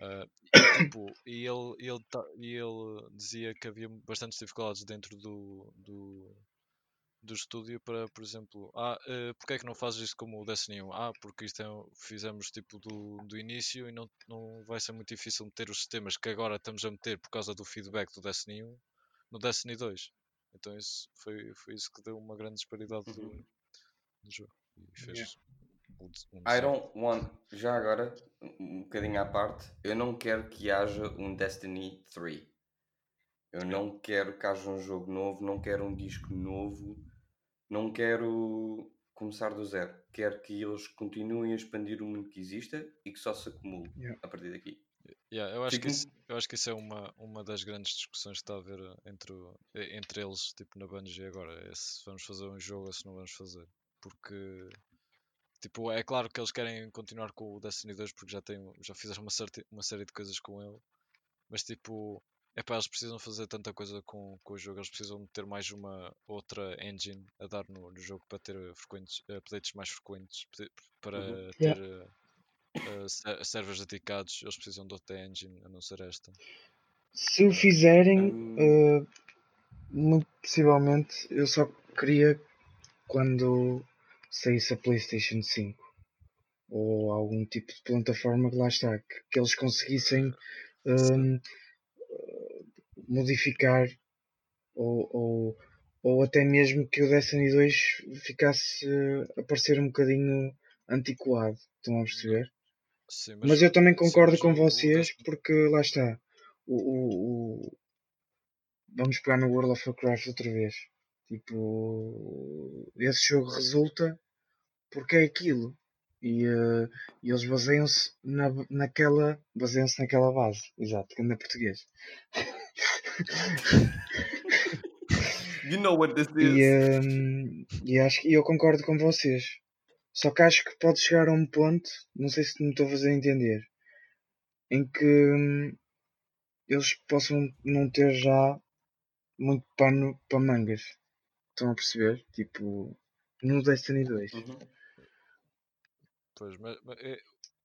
Speaker 3: Ah, e, tipo, e ele, ele, ele dizia que havia bastantes dificuldades dentro do, do, do estúdio para, por exemplo, ah, uh, porque é que não fazes isto como o Destiny 1? Ah, porque isto é, um- fizemos tipo do, do início e não, não vai ser muito difícil meter os sistemas que agora estamos a meter por causa do feedback do Destiny 1 no Destiny 2. Então isso foi, foi isso que deu uma grande disparidade do,
Speaker 1: Uhum.
Speaker 3: do jogo e fez
Speaker 2: Yeah.
Speaker 3: um
Speaker 1: I
Speaker 3: design.
Speaker 1: don't want, já agora, um bocadinho à parte, eu não quero que haja um Destiny 3. Eu não quero que haja um jogo novo, não quero um disco novo, não quero começar do zero. Quero que eles continuem a expandir o mundo que exista e que só se acumule
Speaker 2: Yeah.
Speaker 1: a partir daqui.
Speaker 3: Yeah, eu, acho que isso, eu acho que isso é uma, uma das grandes discussões que está a haver eh, entre, o- eh, entre eles, tipo na Bungie agora, é se vamos fazer um jogo ou se não vamos fazer. Porque, tipo, é claro que eles querem continuar com o Destiny 2 porque já, têm, já fizeram uma, certa, uma série de coisas com ele, mas tipo, é para eles precisam fazer tanta coisa com, com o jogo, eles precisam ter mais uma outra engine a dar no, no jogo para ter frequentes, eh, updates mais frequentes, para
Speaker 1: Uhum.
Speaker 3: ter
Speaker 2: Yeah.
Speaker 3: ser- servers dedicados, eles precisam de outra engine a não ser esta.
Speaker 2: Se o fizerem, eh, muito possivelmente, eu só queria quando saísse a PlayStation 5 ou algum tipo de plataforma que lá está, que, que eles conseguissem hum, modificar ou, ou, ou até mesmo que o Destiny 2 ficasse a parecer um bocadinho antiquado. Estão a perceber?
Speaker 3: Sim,
Speaker 2: Mas eu também
Speaker 3: sim,
Speaker 2: concordo
Speaker 3: mas
Speaker 2: com vocês porque lá está. O, o, o- Vamos pegar no World of Warcraft outra vez. Tipo, esse jogo resulta porque é aquilo. E, eh, e eles baseiam-se na, naquela. Baseiam-se naquela base. Exato, que anda português. [laughs]
Speaker 1: You know what this
Speaker 2: E,
Speaker 1: is.
Speaker 2: hum, e acho que e eu concordo com vocês. Só que acho que pode chegar a um ponto, não sei se me estou a fazer entender, em que hum, eles possam não ter já muito pano para mangas. Estão a perceber? Tipo, no Destiny 2.
Speaker 1: Uhum.
Speaker 3: Pois, mas, mas é-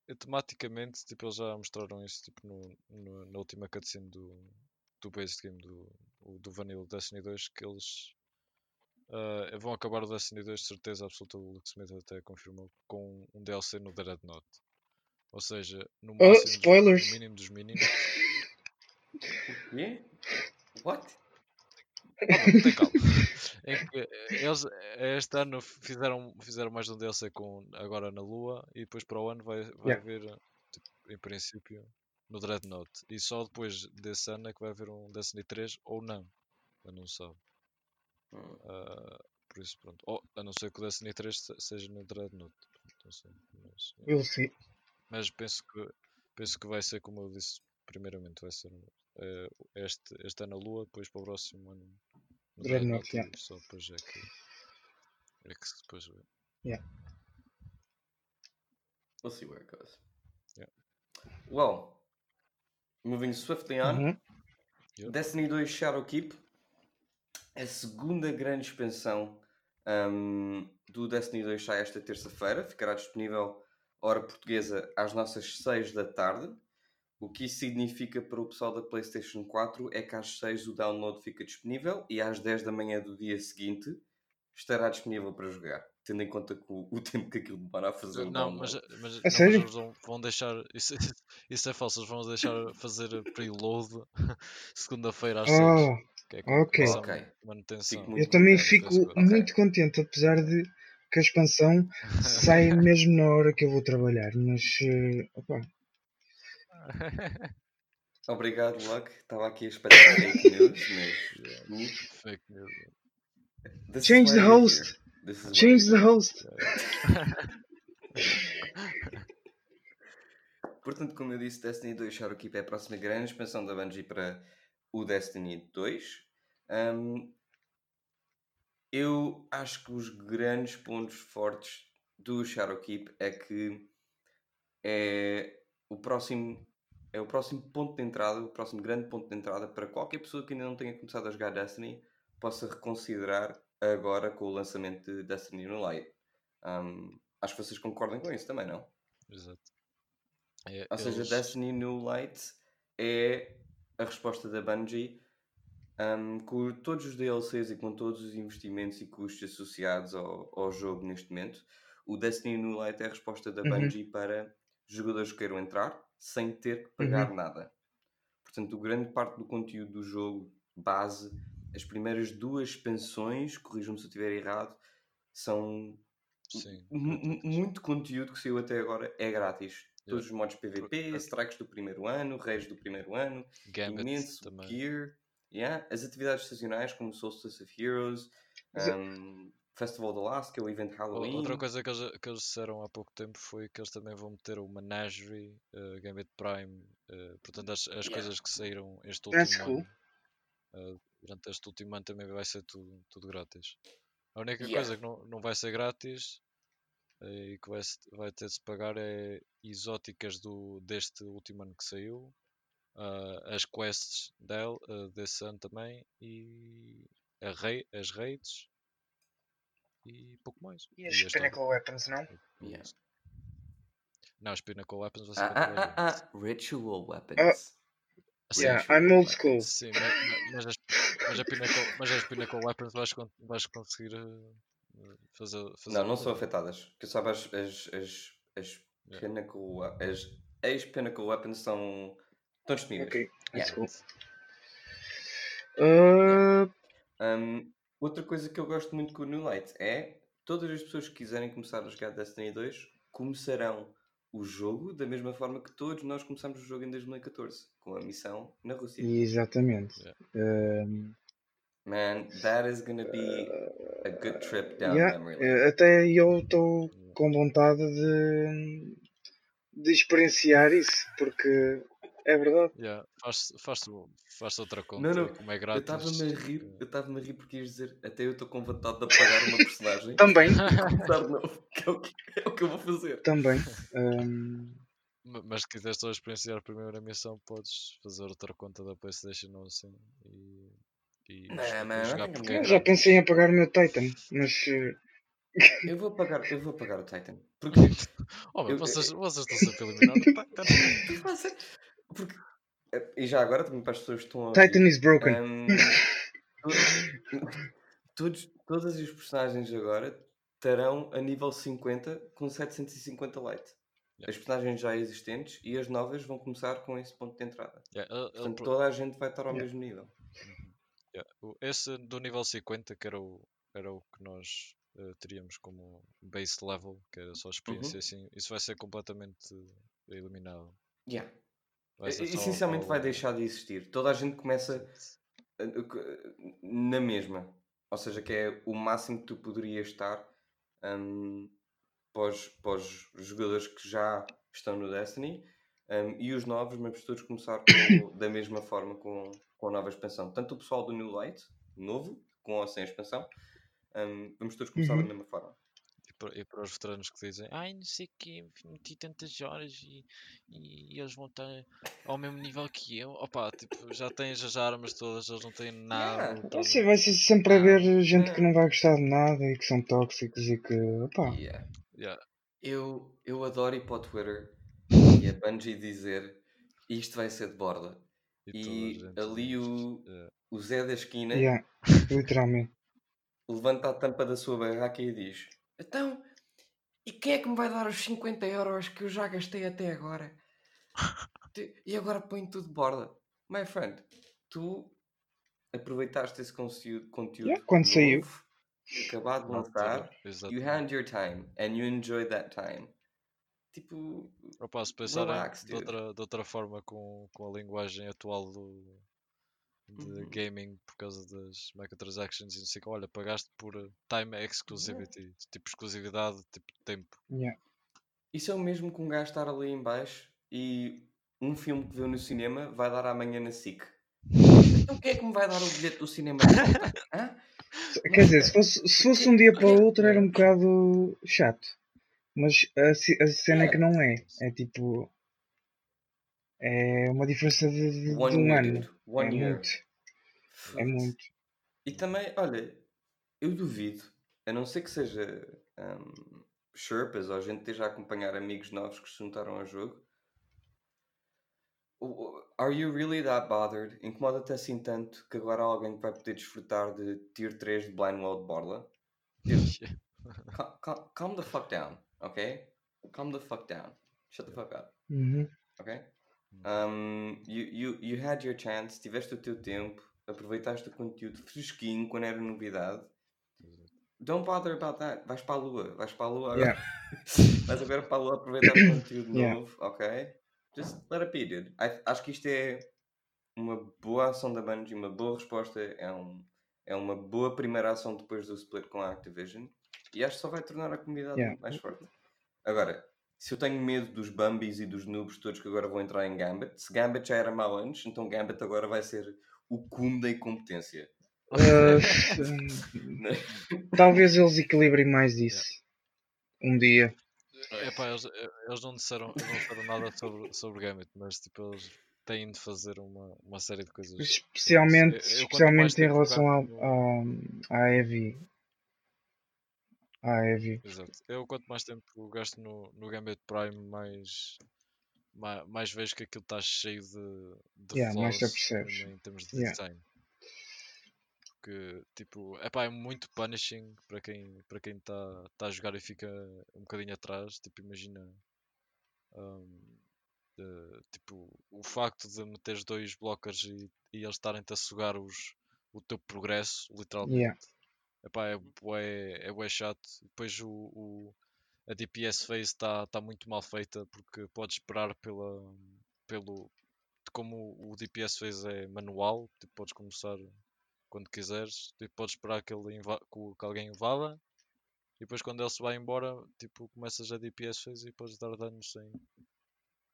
Speaker 3: é tematicamente, tipo, eles já mostraram isso tipo, no, no- na última cutscene do, do base game do, o- do Vanilla Destiny 2 que eles ah, vão acabar o Destiny 2 de certeza absoluta, o Luke Smith até confirmou, com um DLC no Dreadnought. Ou seja, no
Speaker 2: Oh,
Speaker 3: dos-
Speaker 2: spoilers!
Speaker 3: no mínimo dos mínimos.
Speaker 1: Yeah? What?
Speaker 3: Ah, não, tem calma. [laughs] Que, eh, eles eh, este ano fizeram, fizeram mais um DLC com, agora na Lua e depois para o ano vai, vai
Speaker 2: Yeah.
Speaker 3: haver, tipo, em princípio, no Dreadnought. E só depois desse ano é que vai haver um Destiny 3 ou não. Eu não sabe.
Speaker 1: Hum.
Speaker 3: Ah, por isso, pronto. Ou, a não ser que o Destiny 3 se- seja no Dreadnought. Pronto, Não sei. Mas,
Speaker 2: Eu sei.
Speaker 3: mas penso, que, penso que vai ser como eu disse primeiramente. Vai ser eh, este, este ano a Lua, depois para o próximo ano no
Speaker 2: Dreadnought,
Speaker 3: Dreadnought
Speaker 2: yeah.
Speaker 3: só depois é que, é que se depois vê.
Speaker 1: We'll see where it goes.
Speaker 3: Yeah.
Speaker 1: Well, moving swiftly on.
Speaker 2: Uhum.
Speaker 3: Yep.
Speaker 1: Destiny 2 Shadowkeep, a segunda grande expansão hum, do Destiny 2 sai esta terça-feira, ficará disponível hora portuguesa às nossas 6 da tarde. O que isso significa para o pessoal da PlayStation 4 é que às 6 o download fica disponível e às 10 da manhã do dia seguinte estará disponível para jogar. Tendo em conta que o, o tempo que aquilo demora a fazer o
Speaker 3: Não,
Speaker 1: download.
Speaker 3: mas, mas,
Speaker 2: A
Speaker 3: não, mas vão, vão deixar. [laughs] Isso, isso é falso, eles vão deixar fazer preload [laughs] segunda-feira às 6.
Speaker 2: Ah,
Speaker 3: Que é
Speaker 2: ok.
Speaker 3: começa a
Speaker 1: Ok.
Speaker 3: manutenção.
Speaker 2: Eu também fico
Speaker 3: faz-
Speaker 1: ok.
Speaker 2: muito contente, apesar de que a expansão sai [laughs] mesmo na hora que eu vou trabalhar. Mas, eh, opa,
Speaker 1: Obrigado, Luck. Estava aqui a espalhar fake news, mas.
Speaker 3: Fake news.
Speaker 2: Change the host.
Speaker 1: This is
Speaker 2: change the host. [laughs]
Speaker 1: Portanto, como eu disse, Destiny 2 Shadowkeep é a próxima grande expansão da Bungie para o Destiny 2. Hum, eu acho que os grandes pontos fortes do Shadowkeep é que é o próximo é o próximo ponto de entrada, o próximo grande ponto de entrada para qualquer pessoa que ainda não tenha começado a jogar Destiny possa reconsiderar agora com o lançamento de Destiny no Light. Hum, acho que vocês concordam com isso também, não?
Speaker 3: Exato. É,
Speaker 1: Ou seja,
Speaker 3: eles-
Speaker 1: Destiny New Light é a resposta da Bungie um, com todos os DLCs e com todos os investimentos e custos associados ao, ao jogo neste momento. O Destiny New Light é a resposta da
Speaker 2: Uhum.
Speaker 1: Bungie para jogadores que queiram entrar sem ter que pagar
Speaker 2: Uhum.
Speaker 1: nada. Portanto, grande parte do conteúdo do jogo, base, as primeiras duas expansões, corrijam-me se eu estiver errado, são
Speaker 3: Sim,
Speaker 1: muito conteúdo que saiu até agora é grátis. Todos
Speaker 3: Yeah.
Speaker 1: os modos PVP, strikes do primeiro ano, reis do primeiro ano,
Speaker 3: Gambit
Speaker 1: imenso
Speaker 3: também.
Speaker 1: gear, yeah, as atividades sazonais como Solstice of Heroes, um, Festival de Alaska, o evento Halloween.
Speaker 3: Outra coisa que eles, que eles disseram há pouco tempo foi que eles também vão meter o Menagerie, uh, Gambit Prime, uh, portanto as, as
Speaker 1: Yeah.
Speaker 3: coisas que saíram este
Speaker 2: That's
Speaker 3: último
Speaker 2: cool.
Speaker 3: ano, uh, durante este último ano também vai ser tudo, tudo grátis. A única
Speaker 1: Yeah.
Speaker 3: coisa que não, não vai ser grátis eh, e que vai, vai ter de se pagar é exóticas do, deste último ano que saiu, ah, as quests dele, uh, desse ano também e a rei, as raids e pouco mais.
Speaker 2: E as
Speaker 3: história.
Speaker 2: Pinnacle Weapons, não?
Speaker 1: Yeah.
Speaker 3: Não, os Pinnacle Weapons vai ser
Speaker 1: Ah, ah, ah, ah, Ritual Weapons.
Speaker 3: Sim,
Speaker 2: Yeah, I'm old school.
Speaker 3: Sim, mas, mas, as, mas, a Pinnacle, mas as Pinnacle Weapons vais, vais conseguir eh, fazer, fazer.
Speaker 1: Não, não são afetadas. Que saiba, as, as, as, as
Speaker 3: Yeah.
Speaker 1: Pinnacle, as ex-Pinnacle Weapons são, estão disponíveis.
Speaker 2: Ok,
Speaker 1: Yeah.
Speaker 2: cool. Uh,
Speaker 1: Um, outra coisa que eu gosto muito com o New Light é todas as pessoas que quiserem começar a jogar Destiny 2 começarão o jogo da mesma forma que todos nós começamos o jogo em 2014, com a missão na Rússia.
Speaker 2: exatamente.
Speaker 3: Yeah.
Speaker 2: Um,
Speaker 1: Man, that is gonna be a good trip down
Speaker 2: yeah,
Speaker 1: memory lane.
Speaker 2: eh, até eu estou com vontade de, de experienciar isso, porque é verdade.
Speaker 3: Yeah, faz-se faz faz outra conta,
Speaker 1: Não, não,
Speaker 3: como é
Speaker 1: Eu
Speaker 3: grátis.
Speaker 1: estava-me a rir,
Speaker 3: eh,
Speaker 1: eu estava-me a rir porque ias dizer até eu estou com vontade de apagar uma personagem
Speaker 2: Também,
Speaker 1: começar de novo, que é o que, é o que eu vou fazer.
Speaker 2: também. Um, [laughs]
Speaker 3: ma- Mas se quiseres só experienciar a primeira missão, podes fazer outra conta da PlayStation ou assim e, e,
Speaker 1: Não, não
Speaker 3: porque
Speaker 2: já pensei em apagar o meu Titan, mas eh,
Speaker 1: Eu vou apagar, eu vou apagar o Titan. Porque [laughs]
Speaker 3: Oh,
Speaker 1: Eu-
Speaker 3: vocês, vocês estão sempre eliminados.
Speaker 1: É, [laughs] Porque, eh, e já agora, também para as pessoas que estão a ouvir,
Speaker 2: Titan is broken.
Speaker 1: hum, todos, todas as personagens agora estarão a nível 50 com 750 light.
Speaker 3: Yeah.
Speaker 1: As personagens já existentes e as novas vão começar com esse ponto de entrada.
Speaker 3: Yeah, ele
Speaker 1: Portanto, toda a gente vai estar ao
Speaker 2: Yeah.
Speaker 1: mesmo nível.
Speaker 3: Yeah, Esse do nível 50, que era o, era o que nós eh, teríamos como base level, que era só experiência assim, isso vai ser completamente eliminado.
Speaker 1: Yeah.
Speaker 3: Vai só
Speaker 1: Essencialmente vai
Speaker 3: ao-
Speaker 1: deixar de existir. Toda a gente começa eh, na mesma. Ou seja, que é o máximo que tu poderias estar hum, para, os, para os jogadores que já estão no Destiny hum, e os novos, mas todos começar com- da mesma forma com, com a nova expansão. Tanto o pessoal do New Light, novo, com ou sem expansão, hum, vamos todos começar da
Speaker 2: Uhum.
Speaker 1: mesma forma.
Speaker 3: E para, e para os veteranos que dizem, ai não sei que meti tantas horas e, e eles vão estar ao mesmo nível que eu. Opa, tipo, já tens as armas todas, eles não têm nada.
Speaker 1: Yeah.
Speaker 3: então-
Speaker 2: Você vai ser sempre a ver gente que não vai gostar de nada e que são tóxicos e que. Opá,
Speaker 1: Yeah.
Speaker 3: Yeah.
Speaker 1: Eu, eu adoro ir para o Twitter [laughs] e a Bungie dizer isto vai ser de borda. E
Speaker 3: gente
Speaker 1: ali o,
Speaker 3: é,
Speaker 1: o Zé da esquina
Speaker 2: Yeah, [laughs] literalmente.
Speaker 1: levanta a tampa da sua barraca e diz: Então, e quem é que me vai dar os 50 euros que eu já gastei até agora? [laughs] E agora põe tudo de borda. My friend, tu aproveitaste esse conteúdo, conteúdo
Speaker 2: Yeah, quando saiu.
Speaker 1: novo, acabado de lançar, you hand your time and you enjoy that time. Tipo,
Speaker 3: Opa, se pensarem
Speaker 1: relax,
Speaker 3: de
Speaker 1: dude.
Speaker 3: outra, de outra forma com, com a linguagem atual do, de
Speaker 1: Uhum.
Speaker 3: gaming por causa das microtransactions e não sei o que, olha, pagaste por uh, time exclusivity, tipo exclusividade, tipo tempo.
Speaker 2: Yeah.
Speaker 1: Isso é o mesmo que um gajo estar ali em baixo e um filme que viu no cinema vai dar amanhã na SIC. Então quem é que me vai dar o bilhete do cinema? Hã?
Speaker 2: Quer dizer, se fosse, se fosse um dia para o outro era um bocado chato. Mas a, a cena é que não é. É tipo. É uma diferença de, de- de
Speaker 1: One
Speaker 2: um
Speaker 1: year,
Speaker 2: ano.
Speaker 1: One
Speaker 2: é
Speaker 1: year.
Speaker 2: muito. É muito.
Speaker 1: E também, olha, eu duvido, a não ser que seja um, Sherpas ou a gente esteja a acompanhar amigos novos que se juntaram ao jogo. Are you really that bothered? Incomoda-te assim tanto que agora há alguém que vai poder desfrutar de Tier 3 de Blind World Borla? Cal- [laughs] cal- calm the fuck down, ok? Calm the fuck down. Shut the fuck up,
Speaker 2: Uhum.
Speaker 1: ok? Um, you, you, you had your chance, tiveste o teu tempo, aproveitaste o conteúdo fresquinho quando era novidade. Don't bother about that. Vais para a lua, vais para a lua agora.
Speaker 2: Yeah. [laughs]
Speaker 1: vais agora para a lua aproveitar o [coughs] conteúdo
Speaker 2: Yeah.
Speaker 1: novo, ok? Just let it be, dude. I- acho que isto é uma boa ação da Bungie, uma boa resposta, é, um, é uma boa primeira ação depois do split com a Activision e acho que só vai tornar a comunidade
Speaker 2: Yeah.
Speaker 1: mais forte. Agora, se eu tenho medo dos Bambis e dos noobs todos que agora vão entrar em Gambit, se Gambit já era mau antes, então Gambit agora vai ser o cume da incompetência.
Speaker 2: Ah, talvez eles equilibrem mais isso. Um dia.
Speaker 3: Epá, eles, eles não disseram, eles não disseram nada sobre, sobre Gambit, mas tipo, eles têm de fazer uma, uma série de coisas.
Speaker 2: Especialmente,
Speaker 3: Eu- eu
Speaker 2: especialmente em relação à, à Evi. À Evi.
Speaker 3: Exato. Eu quanto mais tempo gasto no, no Gambit Prime, mais, mais, mais vejo que aquilo está cheio de, de
Speaker 2: Yeah, mais
Speaker 3: em, em termos de
Speaker 2: Yeah.
Speaker 3: design. Que tipo, epá, é muito punishing para quem para quem está tá a jogar e fica um bocadinho atrás. Tipo, imagina hum, de- tipo, o facto de meteres dois blockers e, e eles estarem-te a sugar os, o teu progresso, literalmente.
Speaker 2: Yeah.
Speaker 3: Epá, é bué, é bué chato. Depois o, o- a DPS phase está tá muito mal feita porque podes esperar pela, pelo. Como o DPS phase é manual, tipo, podes começar quando quiseres, tipo, podes esperar que, ele que alguém invada e depois quando ele se vai embora, tipo, começas a DPS phase e podes dar danos sem,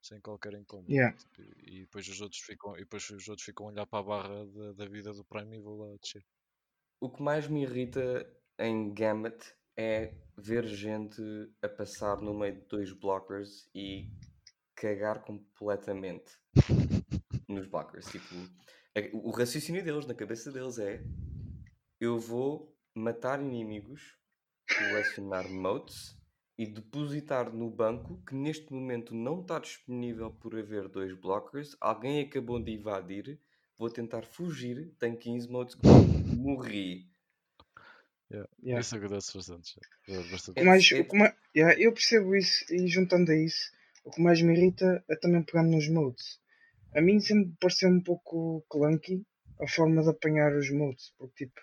Speaker 3: sem qualquer incómodo.
Speaker 2: Yeah.
Speaker 3: Tipo, e, e depois os outros ficam, e depois os outros ficam a olhar para a barra da, da vida do Primeval lá a descer.
Speaker 1: O que mais me irrita em Gambit é ver gente a passar no meio de dois blockers e cagar completamente [laughs] nos blockers. Tipo, a- o raciocínio deles, na cabeça deles é eu vou matar inimigos, colecionar motes e depositar no banco que neste momento não está disponível por haver dois blockers. Alguém acabou de invadir. Vou tentar fugir. Tenho 15 motes que morri.
Speaker 2: Yeah.
Speaker 3: Isso acontece bastante. É bastante.
Speaker 2: Mas o que mais, yeah, eu percebo isso e juntando a isso, o que mais me irrita é também pegando nos modes. A mim sempre pareceu um pouco clunky a forma de apanhar os modes, porque tipo,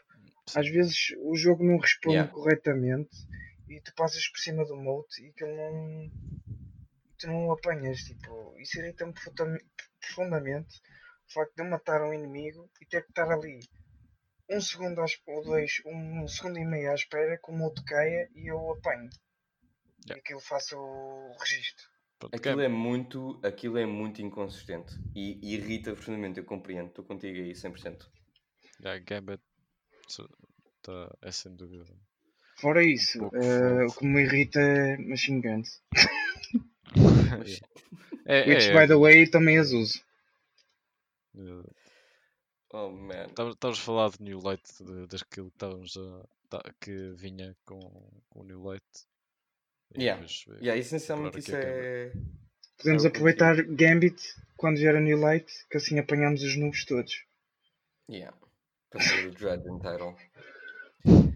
Speaker 3: Sim.
Speaker 2: às vezes o jogo não responde
Speaker 1: Yeah.
Speaker 2: corretamente e tu passas por cima do mode e que não tu não o apanhas, tipo, isso irrita-me profundam- profundamente o facto de eu matar um inimigo e ter que estar ali um segundo às, ou dois, um segundo e meio à espera que o modo caia e eu o apanho.
Speaker 3: Yeah.
Speaker 2: E aquilo faça o registro.
Speaker 1: Aquilo é muito, aquilo é muito inconsistente e, e irrita profundamente, eu compreendo, estou contigo aí 100%.
Speaker 3: yeah, Gambit tá, é sem dúvida.
Speaker 2: Fora isso,
Speaker 3: pouco
Speaker 2: eh, o que me irrita é Machine Guns.
Speaker 1: Mas, [laughs]
Speaker 3: É,
Speaker 2: Which,
Speaker 3: é,
Speaker 2: by the way, também as uso.
Speaker 3: É,
Speaker 1: oh man.
Speaker 3: Estavas a falar de New Light, de- daquilo que estávamos a. tá- que vinha com, com o New Light. E
Speaker 1: Yeah.
Speaker 3: depois veio
Speaker 1: Yeah, essencialmente isso é.
Speaker 2: Podemos
Speaker 1: eu
Speaker 2: aproveitar Gambit quando vier a New Light, que assim apanhamos os noobs todos.
Speaker 1: Yeah. Para ser o Dread Title.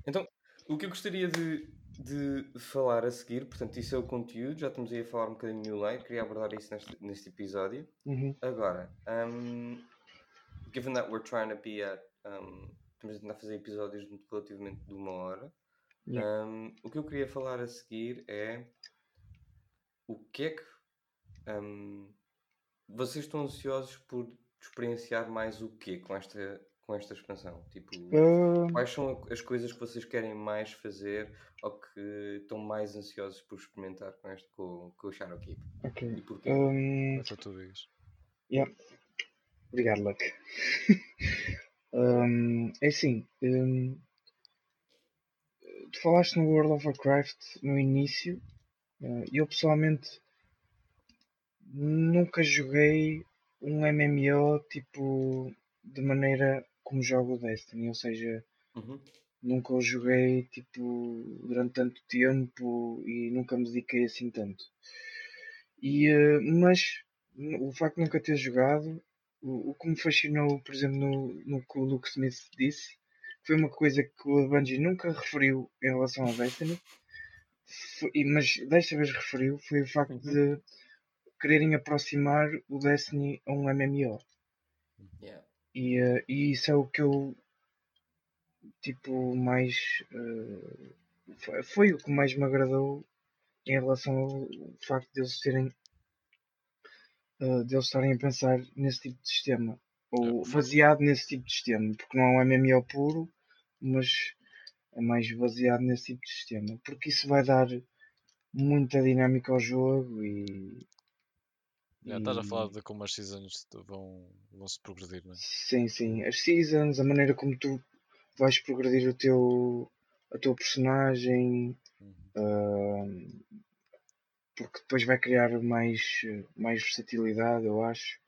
Speaker 1: Então, o que eu gostaria de, de falar a seguir, portanto, isso é o conteúdo, já estamos aí a falar um bocadinho de New Light, queria abordar isso neste, neste episódio.
Speaker 2: Uhum.
Speaker 1: Agora, um, given that we're trying to be at. Um, estamos a tentar fazer episódios relativamente de uma hora.
Speaker 2: Yeah.
Speaker 1: Um, o que eu queria falar a seguir é o que é que um, vocês estão ansiosos por experienciar mais o quê com esta, com esta expansão? Tipo,
Speaker 2: Ah,
Speaker 1: quais são as coisas que vocês querem mais fazer ou que estão mais ansiosos por experimentar com, este, com, com o Shadowkeep?
Speaker 2: ok.
Speaker 1: E porquê?
Speaker 2: Um,
Speaker 3: Essa tu digas.
Speaker 2: Obrigado, Luck. [laughs] Um, é assim, um, tu falaste no World of Warcraft no início. uh, eu pessoalmente nunca joguei um MMO tipo de maneira como jogo o Destiny, ou seja,
Speaker 1: Uhum.
Speaker 2: nunca o joguei tipo durante tanto tempo e nunca me dediquei assim tanto. E, eh, mas o facto de nunca ter jogado, o, o que me fascinou, por exemplo, no, no que o Luke Smith disse, foi uma coisa que o Bungie nunca referiu em relação ao Destiny, foi- mas desta vez referiu, foi o facto
Speaker 1: Uhum.
Speaker 2: de quererem aproximar o Destiny a um MMO.
Speaker 1: Yeah.
Speaker 2: E, eh, e isso é o que eu tipo mais eh, foi, foi o que mais me agradou em relação ao facto de eles terem de eles estarem a pensar nesse tipo de sistema ou baseado nesse tipo de sistema porque não é um MMO puro mas é mais baseado nesse tipo de sistema porque isso vai dar muita dinâmica ao jogo e
Speaker 3: Já estás a falar de como as seasons vão, vão se progredir, não é?
Speaker 2: Sim, sim. As seasons, a maneira como tu vais progredir o teu, a tua personagem,
Speaker 3: Uhum.
Speaker 2: ah, porque depois vai criar mais, mais versatilidade, eu acho.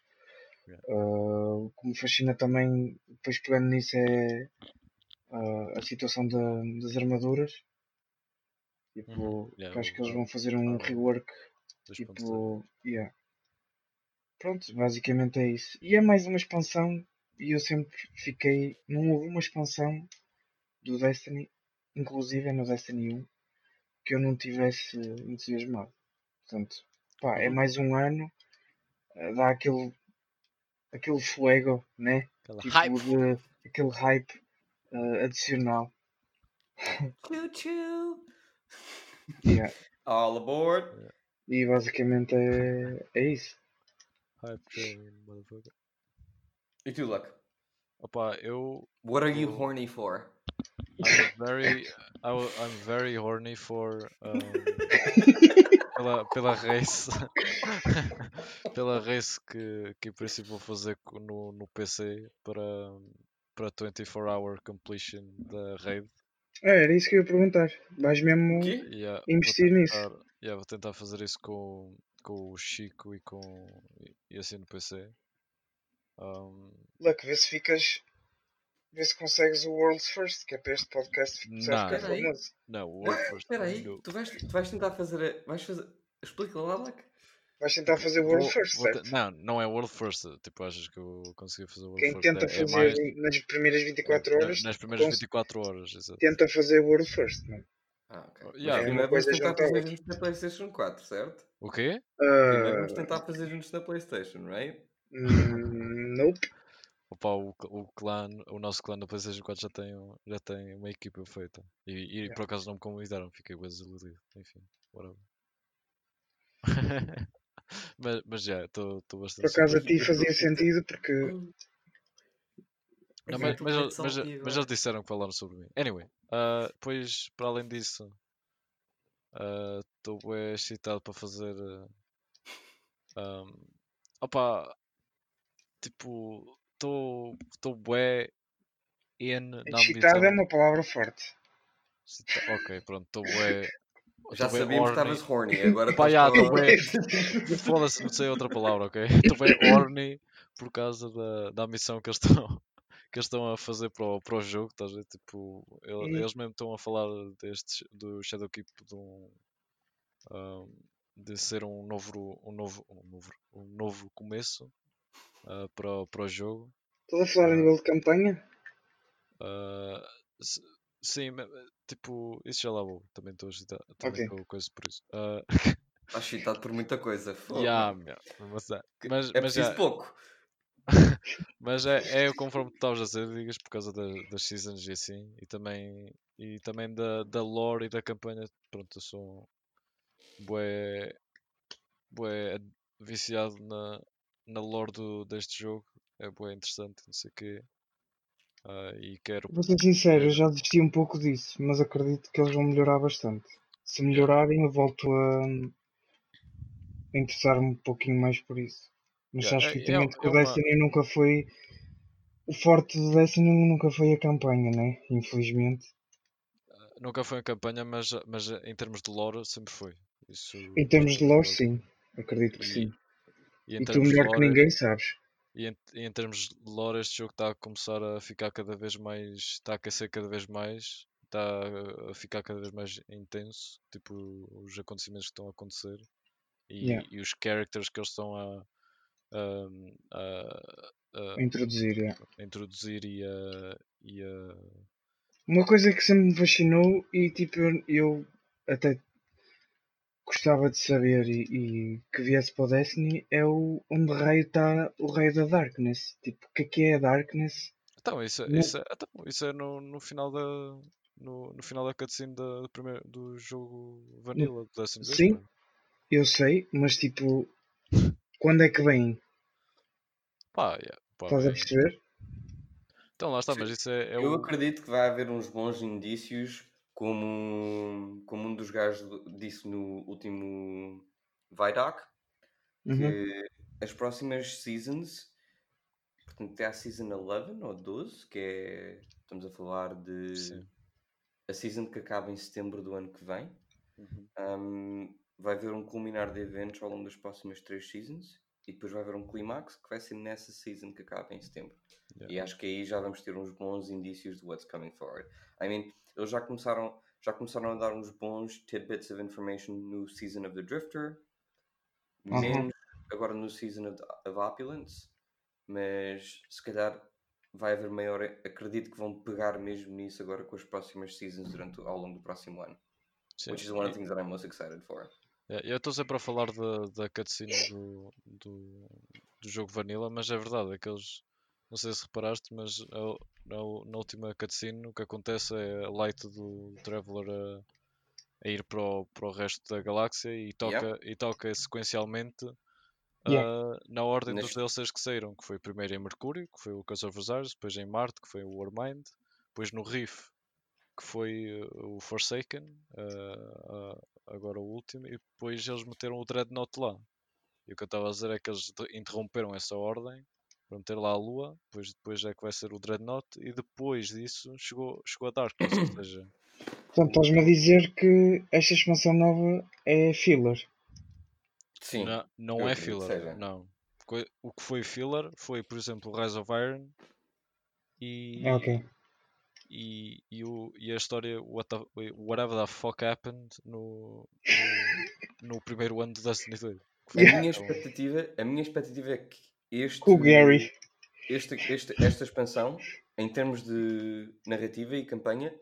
Speaker 2: Ah, o que me fascina também, depois pegando nisso, é ah, a situação da- das armaduras. Tipo,
Speaker 3: Uhum. Yeah,
Speaker 2: acho que eles vão fazer um rework
Speaker 3: 2.0.
Speaker 2: Tipo, yeah. Pronto, basicamente é isso. E é mais uma expansão. E eu sempre fiquei. Não houve uma expansão do Destiny, inclusive no Destiny 1, que eu não tivesse entusiasmado. Portanto, pá, é
Speaker 1: Uhum.
Speaker 2: mais um ano. eh, Dá aquele. aquele fuego, né?
Speaker 3: Aquela
Speaker 2: Tipo
Speaker 3: hype.
Speaker 2: de. aquele hype eh, adicional. [laughs]
Speaker 1: Choo choo!
Speaker 2: Yeah.
Speaker 1: All aboard!
Speaker 2: E basicamente é, é isso.
Speaker 3: Hype train, motherfucker.
Speaker 1: E tu, Luck?
Speaker 3: Opa, eu.
Speaker 1: What are you horny for?
Speaker 3: I'm very. I, I'm very horny for. um, [laughs] pela, pela race. [laughs] pela race que, que em princípio vou fazer no, no PC para, para 24 hour completion da raid.
Speaker 2: É, era isso que eu ia perguntar. Vais mesmo.
Speaker 3: Yeah, vou
Speaker 2: Investir nisso.
Speaker 3: tentar- yeah, vou tentar fazer isso com, com o Chico e com e- e assim no PC. Um,
Speaker 2: Luck, vê se ficas. Vê se consegues o World's First, que é para este podcast
Speaker 3: Não.
Speaker 2: que é famoso.
Speaker 3: não, o World First.
Speaker 1: Espera aí,
Speaker 3: no.
Speaker 1: tu vais, tu vais tentar fazer. Vais fazer. Explica lá, Luck.
Speaker 2: Vais tentar fazer o World
Speaker 3: Vou-
Speaker 2: First,
Speaker 3: vou te-? Não, não é World First. Tipo, achas que eu consegui fazer o World
Speaker 2: Quem
Speaker 3: First?
Speaker 2: tenta
Speaker 3: é, é
Speaker 2: fazer
Speaker 3: mais
Speaker 2: nas primeiras 24
Speaker 3: na-
Speaker 2: horas,
Speaker 3: nas primeiras
Speaker 2: cons-
Speaker 3: 24 horas, exato.
Speaker 2: tenta fazer o World First, não?
Speaker 1: Ah, ok. Mas
Speaker 3: Yeah.
Speaker 2: É
Speaker 1: primeiro
Speaker 2: uma coisa
Speaker 1: vamos tentar fazer juntos na PlayStation 4, certo?
Speaker 3: O quê?
Speaker 1: Primeiro vamos
Speaker 2: Ah,
Speaker 1: tentar fazer juntos na PlayStation, right?
Speaker 2: hum, nope.
Speaker 3: Opa, o, o clã, o nosso clã da PlayStation 4 já tem, já tem uma equipa feita. E, e
Speaker 2: Yeah.
Speaker 3: por acaso não me convidaram, fiquei bem desiludido. Enfim, whatever. [laughs] mas, mas já, estou
Speaker 2: Por
Speaker 3: bastante
Speaker 2: acaso a ti fazia sentido porque.
Speaker 3: Não,
Speaker 1: Ai,
Speaker 3: mas, mas,
Speaker 1: de
Speaker 3: mas,
Speaker 1: salty
Speaker 3: mas eles disseram que falaram sobre mim. Anyway, ah, depois, para além disso, estou bem excitado para fazer. ah, um, opa, tipo, estou bué in na
Speaker 2: Excitado é uma palavra forte.
Speaker 3: Ok, pronto, estou bué.
Speaker 1: Já
Speaker 3: tô bué
Speaker 1: sabíamos que
Speaker 3: horny.
Speaker 1: estavas horny, agora
Speaker 3: Pá, já, estou bué. [laughs] Foda-se, não sei outra palavra, ok? [laughs] Estou bem horny por causa da, da missão que eles estão, que eles estão a fazer para o, para o jogo, estás a ver? Tipo, ele-
Speaker 2: Hum.
Speaker 3: eles mesmo estão a falar destes, do Shadowkeep de um, um, de ser um novo, um novo, um novo, um novo começo uh, para, o- para o jogo.
Speaker 2: Estás a falar a nível de campanha?
Speaker 3: Uh, sim, tipo, isso já lá vou. Também estou agitado, também
Speaker 2: Ok.
Speaker 3: estou coisa por isso. Uh,
Speaker 1: Estás excitado por muita coisa. [laughs]
Speaker 3: yeah, meu, mas, é- mas,
Speaker 1: é
Speaker 3: mas
Speaker 1: preciso
Speaker 3: já-
Speaker 1: pouco. [laughs]
Speaker 3: Mas é, é conforme tu estavas a dizer, digas, por causa da- das seasons e assim, e também, e também da, da lore e da campanha. Pronto, eu sou bué, bué viciado na, na lore do, deste jogo. É bué interessante, não sei o quê. Ah, e quero.
Speaker 2: Vou ser sincero, eu já desisti um pouco disso, mas acredito que eles vão melhorar bastante. Se melhorarem, eu volto a, a interessar-me um pouquinho mais por isso. Mas
Speaker 3: Yeah,
Speaker 2: acho
Speaker 3: é-
Speaker 2: que
Speaker 3: é-
Speaker 2: também
Speaker 3: é
Speaker 2: que o
Speaker 3: uma-
Speaker 2: Destiny nunca foi. O forte do Destiny nunca foi a campanha, né? Infelizmente.
Speaker 3: Nunca foi em campanha, mas, mas em termos de lore sempre foi. Isso,
Speaker 2: Em termos de lore, sim. Acredito que
Speaker 3: E-
Speaker 2: sim.
Speaker 3: E
Speaker 2: E tu melhor que
Speaker 3: lore,
Speaker 2: ninguém sabes.
Speaker 3: E em, e em termos de lore, este jogo está a começar a ficar cada vez mais. Está a aquecer cada vez mais. Está a- ficar cada vez mais intenso. Tipo, os acontecimentos que estão a acontecer. E,
Speaker 2: Yeah.
Speaker 3: e os characters que eles estão a, a, a- a
Speaker 2: Introduzir, é.
Speaker 3: introduzir e a. E a
Speaker 2: Uma coisa que sempre me fascinou e tipo eu, eu até gostava de saber e, e que viesse para o Destiny é o onde raio está o raio da Darkness. Tipo, o que é que é a Darkness?
Speaker 3: então, isso, é-
Speaker 2: Não-
Speaker 3: isso, é, então, isso é no, no final da. No, no final da cutscene da, do, primeiro, do jogo Vanilla do Destiny 2,
Speaker 2: Sim.
Speaker 3: pá.
Speaker 2: Eu sei, mas tipo, quando é que vem?
Speaker 3: Pá, yeah, pá,
Speaker 2: Estás a perceber?
Speaker 3: Então lá está, mas isso é, é
Speaker 1: Eu
Speaker 3: o.
Speaker 1: acredito que vai haver uns bons indícios, como, como um dos gajos disse no último Vidoc,
Speaker 2: Uhum.
Speaker 1: que as próximas seasons, portanto até a season 11 ou 12, que é, estamos a falar de
Speaker 3: Sim.
Speaker 1: a season que acaba em setembro do ano que vem,
Speaker 3: Uhum.
Speaker 1: um, vai haver um culminar de eventos ao longo das próximas três seasons e depois vai haver um clímax que vai ser nessa season que acaba em setembro.
Speaker 3: Yeah.
Speaker 1: E acho que aí já vamos ter uns bons indícios de what's coming forward. I mean, eles já começaram, já começaram a dar uns bons tidbits of information no Season of the Drifter,
Speaker 2: Uhum.
Speaker 1: menos agora no Season of, of Opulence, mas se calhar vai haver maior. Acredito que vão pegar mesmo nisso agora com as próximas seasons durante, ao longo do próximo ano.
Speaker 3: Sim.
Speaker 1: Which is one of the things that I'm most excited for.
Speaker 3: É, Eu estou sempre a falar da, da cutscene do, do, do jogo Vanilla, mas é verdade, é que eles, não sei se reparaste, mas a- na, na última cutscene o que acontece é a light do Traveler a, a ir para o, para o resto da galáxia e toca, e toca sequencialmente
Speaker 2: Yeah.
Speaker 3: ah, na ordem dos
Speaker 1: Neste-
Speaker 3: DLCs que saíram, que foi primeiro em Mercúrio, que foi o Curse of Osiris, depois em Marte, que foi o Warmind, depois no Reef, que foi uh, o Forsaken, uh, uh, agora o último, e depois eles meteram o Dreadnought lá. E o que eu estava a dizer é que eles interromperam essa ordem para meter lá a Lua, depois, depois é que vai ser o Dreadnought, e depois disso chegou, chegou a Darkness, ou [coughs] seja,
Speaker 2: Portanto, estás-me a dizer que esta expansão nova é filler.
Speaker 1: Sim.
Speaker 3: não,
Speaker 1: eu
Speaker 3: é filler,
Speaker 1: seja.
Speaker 3: não. O que foi filler foi, por exemplo, o Rise of Iron e,
Speaker 2: Ok.
Speaker 3: e, e, o, e a história what the- Whatever the fuck happened no, no, no primeiro ano de Destiny 2. que foi
Speaker 1: A minha expectativa, a minha expectativa é que este,
Speaker 2: Com o Gary.
Speaker 1: este, este- esta expansão, em termos de narrativa e campanha,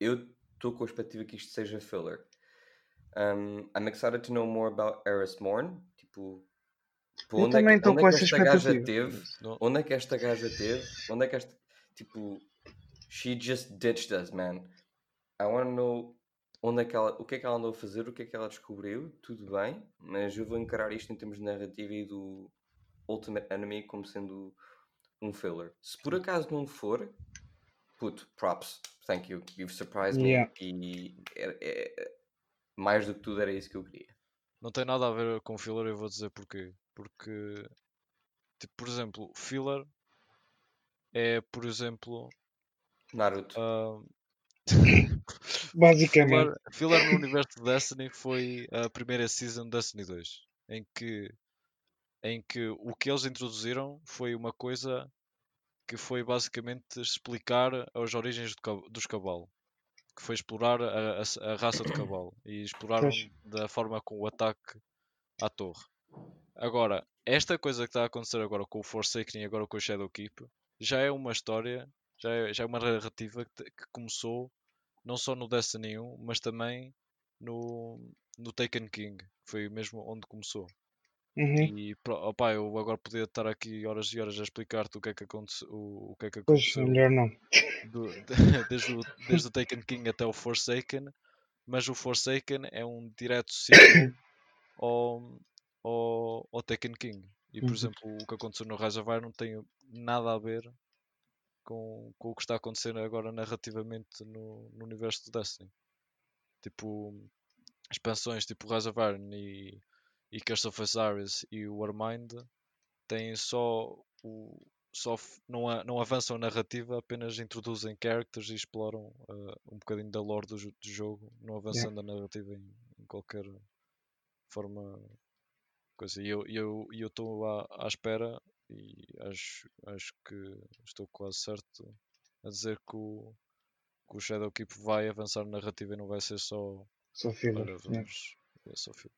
Speaker 1: eu estou com a expectativa que isto seja filler. Um, I'm excited to know more about Eris Morn. Tipo,
Speaker 2: Eu
Speaker 1: onde é
Speaker 2: também
Speaker 1: que,
Speaker 2: estou
Speaker 1: onde
Speaker 2: com
Speaker 1: é que
Speaker 2: essa
Speaker 1: esta gaja
Speaker 2: expectativa.
Speaker 1: teve? Onde é que esta gaja teve? Onde é que esta. Tipo, she just ditched us, man. I want to know onde é que ela, o que é que ela andou a fazer, o que é que ela descobriu, tudo bem, mas eu vou encarar isto em termos de narrativa e do Ultimate Enemy como sendo um filler. Se por acaso não for, puto, props, thank you, you've surprised me
Speaker 2: Yeah.
Speaker 1: e é- é- mais do que tudo era isso que eu queria.
Speaker 3: Não tem nada a ver com filler, eu vou dizer porquê. Porque, tipo, por exemplo, filler é, por exemplo,
Speaker 1: Naruto.
Speaker 3: ah, [laughs]
Speaker 2: Basicamente.
Speaker 3: filler, filler no universo de Destiny foi a primeira season de Destiny 2, em que, em que o que eles introduziram foi uma coisa que foi basicamente explicar as origens do dos Cabal. que foi explorar a, a- a raça de cavalo e exploraram
Speaker 2: Pois.
Speaker 3: da forma com o ataque à torre. Agora, esta coisa que está a acontecer agora com o Forsaken e agora com o Shadowkeep já é uma história, já é, já é uma narrativa que, que começou não só no Destiny 1, mas também no, no Taken King, que foi mesmo onde começou.
Speaker 2: Uhum.
Speaker 3: E opá, eu agora podia estar aqui horas e horas a explicar-te o que é que aconteceu, o, o que é que
Speaker 2: Pois,
Speaker 3: aconteceu
Speaker 2: melhor não.
Speaker 3: do- [laughs] [laughs] desde, o, desde o Taken King até o Forsaken, mas o Forsaken é um direto sequel ao, ao, ao Taken King. E por
Speaker 2: Uhum.
Speaker 3: exemplo, o que aconteceu no Rise of Iron não tem nada a ver com, com o que está acontecendo agora narrativamente no, no universo do Destiny. Tipo, expansões tipo Rise of Iron e, e of Osiris e o Warmind têm só o. Só não, a- não avançam a narrativa, apenas introduzem characters e exploram uh, um bocadinho da lore do, do jogo, não avançando a narrativa em, em qualquer forma. Coisa. E eu estou eu, à, à espera e acho, acho que estou quase certo a dizer que o, que o Shadowkeep vai avançar na narrativa e não vai ser só
Speaker 2: Só filler. Yeah.
Speaker 3: vamos. É só filme.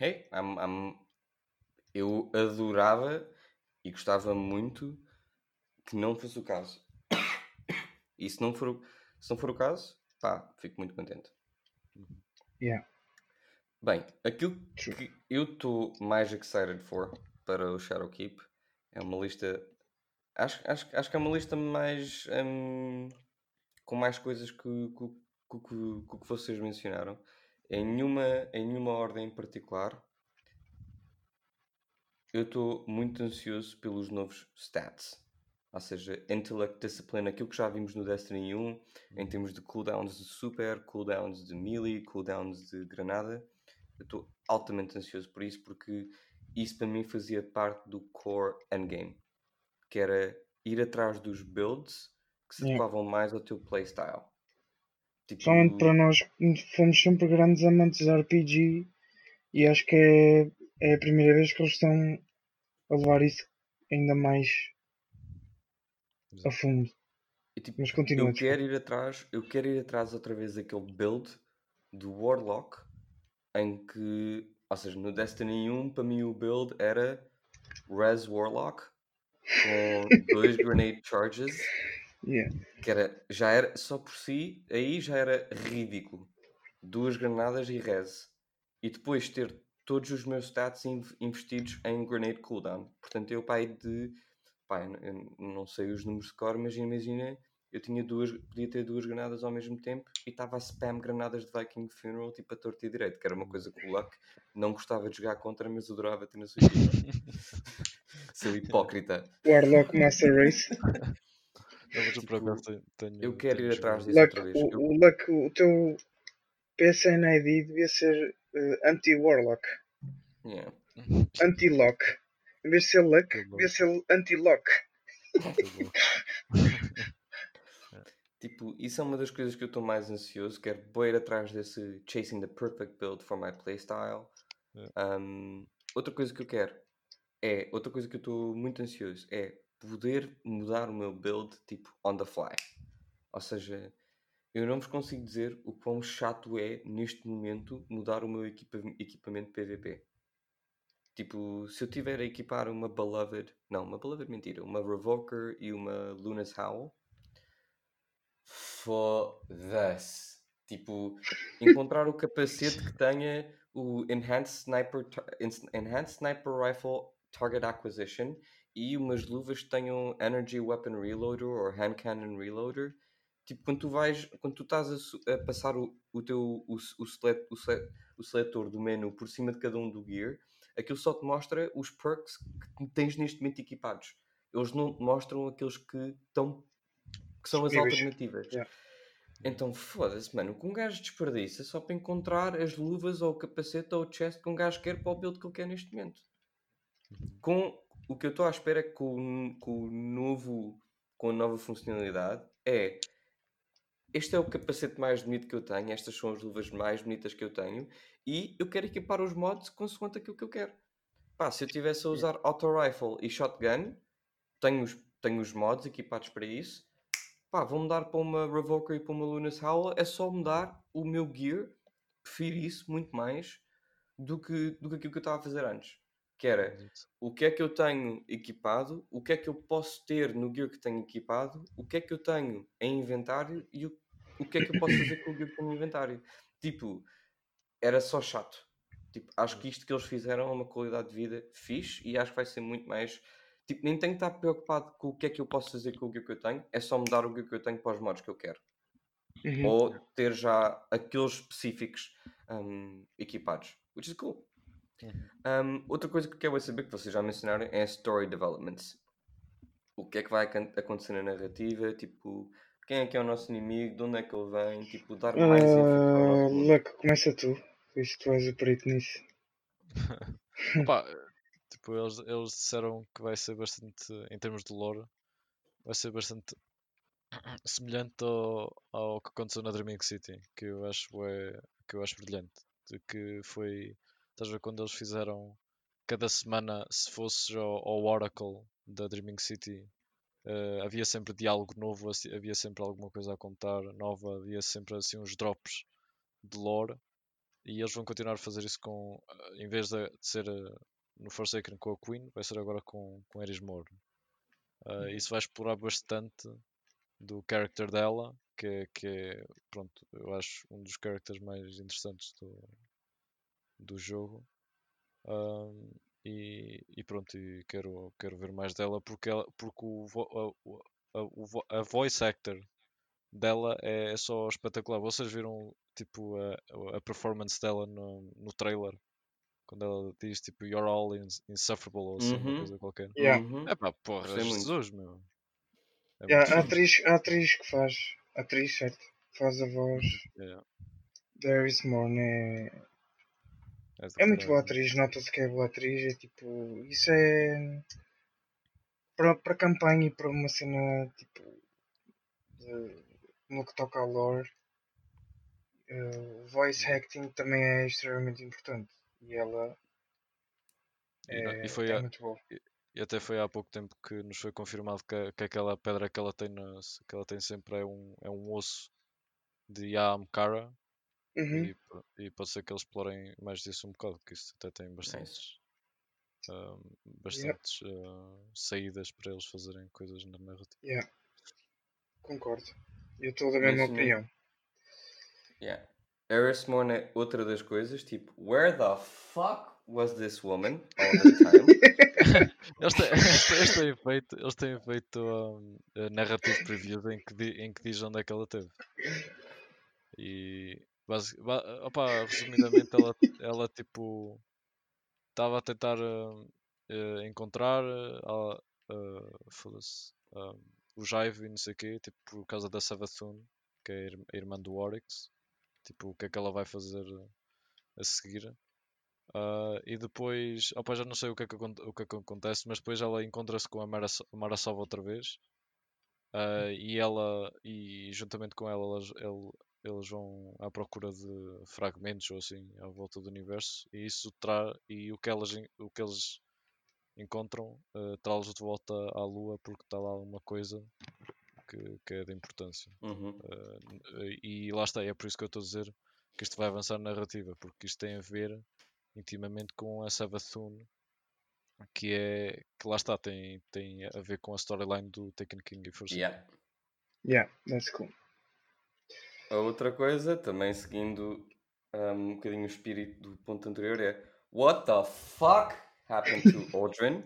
Speaker 1: Hey, I'm- I'm- eu adorava e gostava muito que não fosse o caso. E se não for, o- se não for o caso, pá, fico muito contente.
Speaker 2: Yeah.
Speaker 1: Bem, aquilo que eu estou mais excited for para o Shadowkeep é uma lista. Acho, acho, acho que é uma lista mais. hum, com mais coisas que, que, que, que, que o que vocês mencionaram. Em nenhuma, em nenhuma ordem em particular. Eu estou muito ansioso pelos novos stats. Ou seja, Intellect Discipline, aquilo que já vimos no Destiny 1, em termos de cooldowns de super, cooldowns de melee, cooldowns de granada. Eu estou altamente ansioso por isso, porque isso para mim fazia parte do core endgame, que era ir atrás dos builds que se adequavam mais ao teu playstyle. Tipo,
Speaker 2: Principalmente para nós que fomos sempre grandes amantes de RPG e acho que é, é a primeira vez que eles estão a levar isso ainda mais a fundo.
Speaker 1: e, tipo,
Speaker 2: Mas continua.
Speaker 1: eu quero ir atrás, eu quero ir atrás outra vez daquele build do Warlock em que, ou seja, no Destiny 1 para mim o build era Res Warlock com [laughs] dois grenade charges
Speaker 2: Yeah.
Speaker 1: que era, já era só por si, aí já era ridículo. Duas granadas e res. E depois ter todos os meus stats inv- investidos em grenade cooldown. Portanto, eu pai de. Pai, não sei os números de cor, mas imagina, eu tinha duas, podia ter duas granadas ao mesmo tempo e estava a spam granadas de Viking Funeral tipo a torta e direito, que era uma coisa que o Luck não gostava de jogar contra, mas adorava ter na sua equipa. [laughs] Seu hipócrita.
Speaker 2: Warlock Master Race. [laughs]
Speaker 3: Mas eu por
Speaker 1: Tipo,
Speaker 3: acaso tenho,
Speaker 1: eu quero
Speaker 3: tenho
Speaker 1: ir atrás disso outra vez.
Speaker 2: o,
Speaker 1: Eu-
Speaker 2: o Luck, o teu PSN ID devia ser eh, anti-Warlock.
Speaker 1: yeah.
Speaker 2: Anti-Lock. Em vez de ser Luck, devia ser anti-Lock.
Speaker 3: Bom. [laughs]
Speaker 1: Tipo, isso é uma das coisas que eu estou mais ansioso. Quero ir atrás desse chasing the perfect build for my playstyle.
Speaker 3: Yeah.
Speaker 1: Um, outra coisa que eu quero é, outra coisa que eu estou muito ansioso é poder mudar o meu build tipo on the fly. Ou seja, eu não vos consigo dizer o quão chato é neste momento mudar o meu equipa- equipamento PVP. Tipo, se eu tiver a equipar uma Beloved, não, uma Beloved mentira, uma Revoker e uma Luna's Howl, foda-se. Tipo, encontrar o capacete que tenha o Enhanced Sniper, Enhanced Sniper Rifle Target Acquisition e umas luvas que tenham Energy Weapon Reloader ou Hand Cannon Reloader. Tipo, quando tu vais, quando tu estás a, a passar o, o teu o, o, select, o, sele- o seletor do menu por cima de cada um do gear, aquilo só te mostra os perks que tens neste momento equipados. Eles não mostram aqueles que estão que são as alternativas.
Speaker 2: Yeah.
Speaker 1: Então foda-se, mano, o que um gajo desperdiça só para encontrar as luvas ou o capacete ou o chest que um gajo quer para o build que ele quer neste momento. Com o que eu estou à espera com, com o novo, com a nova funcionalidade é este é o capacete mais bonito que eu tenho, estas são as luvas mais bonitas que eu tenho e eu quero equipar os mods consoante aquilo que eu quero. Pá, se eu tivesse a usar auto rifle e shotgun, tenho os, tenho os mods equipados para isso. pá, vou mudar para uma Revoker e para uma Lunas Howl, é só mudar o meu gear. Prefiro isso muito mais do que, do que aquilo que eu estava a fazer antes. Que era o que é que eu tenho equipado, o que é que eu posso ter no gear que tenho equipado, o que é que eu tenho em inventário e o, o que é que eu posso fazer com o gear que tenho em inventário. Tipo, era só chato. Tipo, acho que isto que eles fizeram é uma qualidade de vida fixe e acho que vai ser muito mais. Tipo, nem tenho que estar preocupado com o que é que eu posso fazer com o gear que eu tenho, é só mudar o gear que eu tenho para os modos que eu quero.
Speaker 2: Uhum.
Speaker 1: Ou ter já aqueles específicos um, equipados. Which is cool.
Speaker 3: Uhum.
Speaker 1: Um, outra coisa que eu quero saber, que vocês já mencionaram, é story developments. O que é que vai acontecer na narrativa? Tipo, quem é que é o nosso inimigo? De onde é que ele vem? Tipo, dar mais o
Speaker 2: Ah. Luck, começa tu. Visto que tu és o perito nisso. [laughs]
Speaker 3: Opa, tipo, eles, eles disseram que vai ser bastante, em termos de lore, vai ser bastante [clears throat] semelhante ao, ao que aconteceu na Dreaming City, que eu acho é, que eu acho brilhante. De que foi, estás a ver quando eles fizeram cada semana, se fosse ao, ao Oracle da Dreaming City, eh, havia sempre diálogo novo, assim, havia sempre alguma coisa a contar nova, havia sempre assim uns drops de lore e eles vão continuar a fazer isso com, eh, em vez de, de ser eh, no Forsaken com a Queen, vai ser agora com, com Eris Morn. Eh, isso vai explorar bastante do character dela, que, é- que é, pronto, eu acho um dos characters mais interessantes do, do jogo. Ahm, e, e pronto, e quero, quero ver mais dela porque, ela, porque o, a, o- a, a voice actor dela é, é só espetacular. Vocês viram tipo a, a performance dela no, no trailer? Quando ela diz tipo You're all ins- insufferable ou assim, uma
Speaker 1: Uhum.
Speaker 3: coisa qualquer.
Speaker 2: Yeah.
Speaker 1: Uhum.
Speaker 3: É pá, porra,
Speaker 1: muito.
Speaker 3: Jesus, meu. É
Speaker 2: Yeah,
Speaker 3: muito
Speaker 2: a, atriz, a atriz que faz. A atriz, certo? Faz a voz
Speaker 3: Yeah,
Speaker 2: da Iris Morn. É,
Speaker 3: é
Speaker 2: muito boa atriz. Nota-se que é boa atriz. É tipo. Isso é. Para, para campanha e para uma cena tipo. de- no que toca ao lore. O voice acting também é extremamente importante. E ela é,
Speaker 3: e foi
Speaker 2: é
Speaker 3: a-
Speaker 2: muito boa.
Speaker 3: E até foi há pouco tempo que nos foi confirmado que, que aquela pedra que ela tem na- que ela tem sempre é um, é um osso de Yaamkara
Speaker 2: Uhum.
Speaker 3: e, e pode ser que eles explorem mais disso um bocado, que isso até tem bastantes, ahm, bastantes ah, saídas para eles fazerem coisas na narrativa.
Speaker 2: Yeah. Concordo. Eu estou da mesma
Speaker 1: Mencionei-
Speaker 2: opinião.
Speaker 1: Yeah. Eris Morn é outra das coisas, tipo, where the fuck was this woman all the time? [laughs]
Speaker 3: Eles têm, eles têm- feito, eles têm feito ahm, eh, narrative previews em que, di- em que diz onde é que ela teve. E basic, ba, opa, resumidamente ela, ela tipo estava a tentar ah, eh, encontrar ah, o Jaive e não sei o quê, tipo, por causa da Savathun, que é a ir- a irmã do Oryx, tipo, o que é que ela vai fazer a seguir. Ah, e depois, opa, já não sei o que, é que, o que é que acontece, mas depois ela encontra-se com a Mara, So- Mara Sova outra vez. Ah, e ela, e juntamente com ela, ele- eles vão à procura de fragmentos ou assim à volta do universo. E isso tra e o que elas, o que eles encontram ah, traz-los de volta à Lua porque está lá alguma coisa que, que é de importância.
Speaker 1: Uhum.
Speaker 3: Uh, e lá está, é por isso que eu estou a dizer que isto vai avançar na narrativa, porque isto tem a ver intimamente com a Savathun, que é que lá está, tem, tem a ver com a storyline do Taken King e.
Speaker 1: Yeah.
Speaker 2: Yeah, that's cool.
Speaker 1: A outra coisa, também seguindo um, um bocadinho o espírito do ponto anterior, é What the fuck happened to [laughs] Audrin?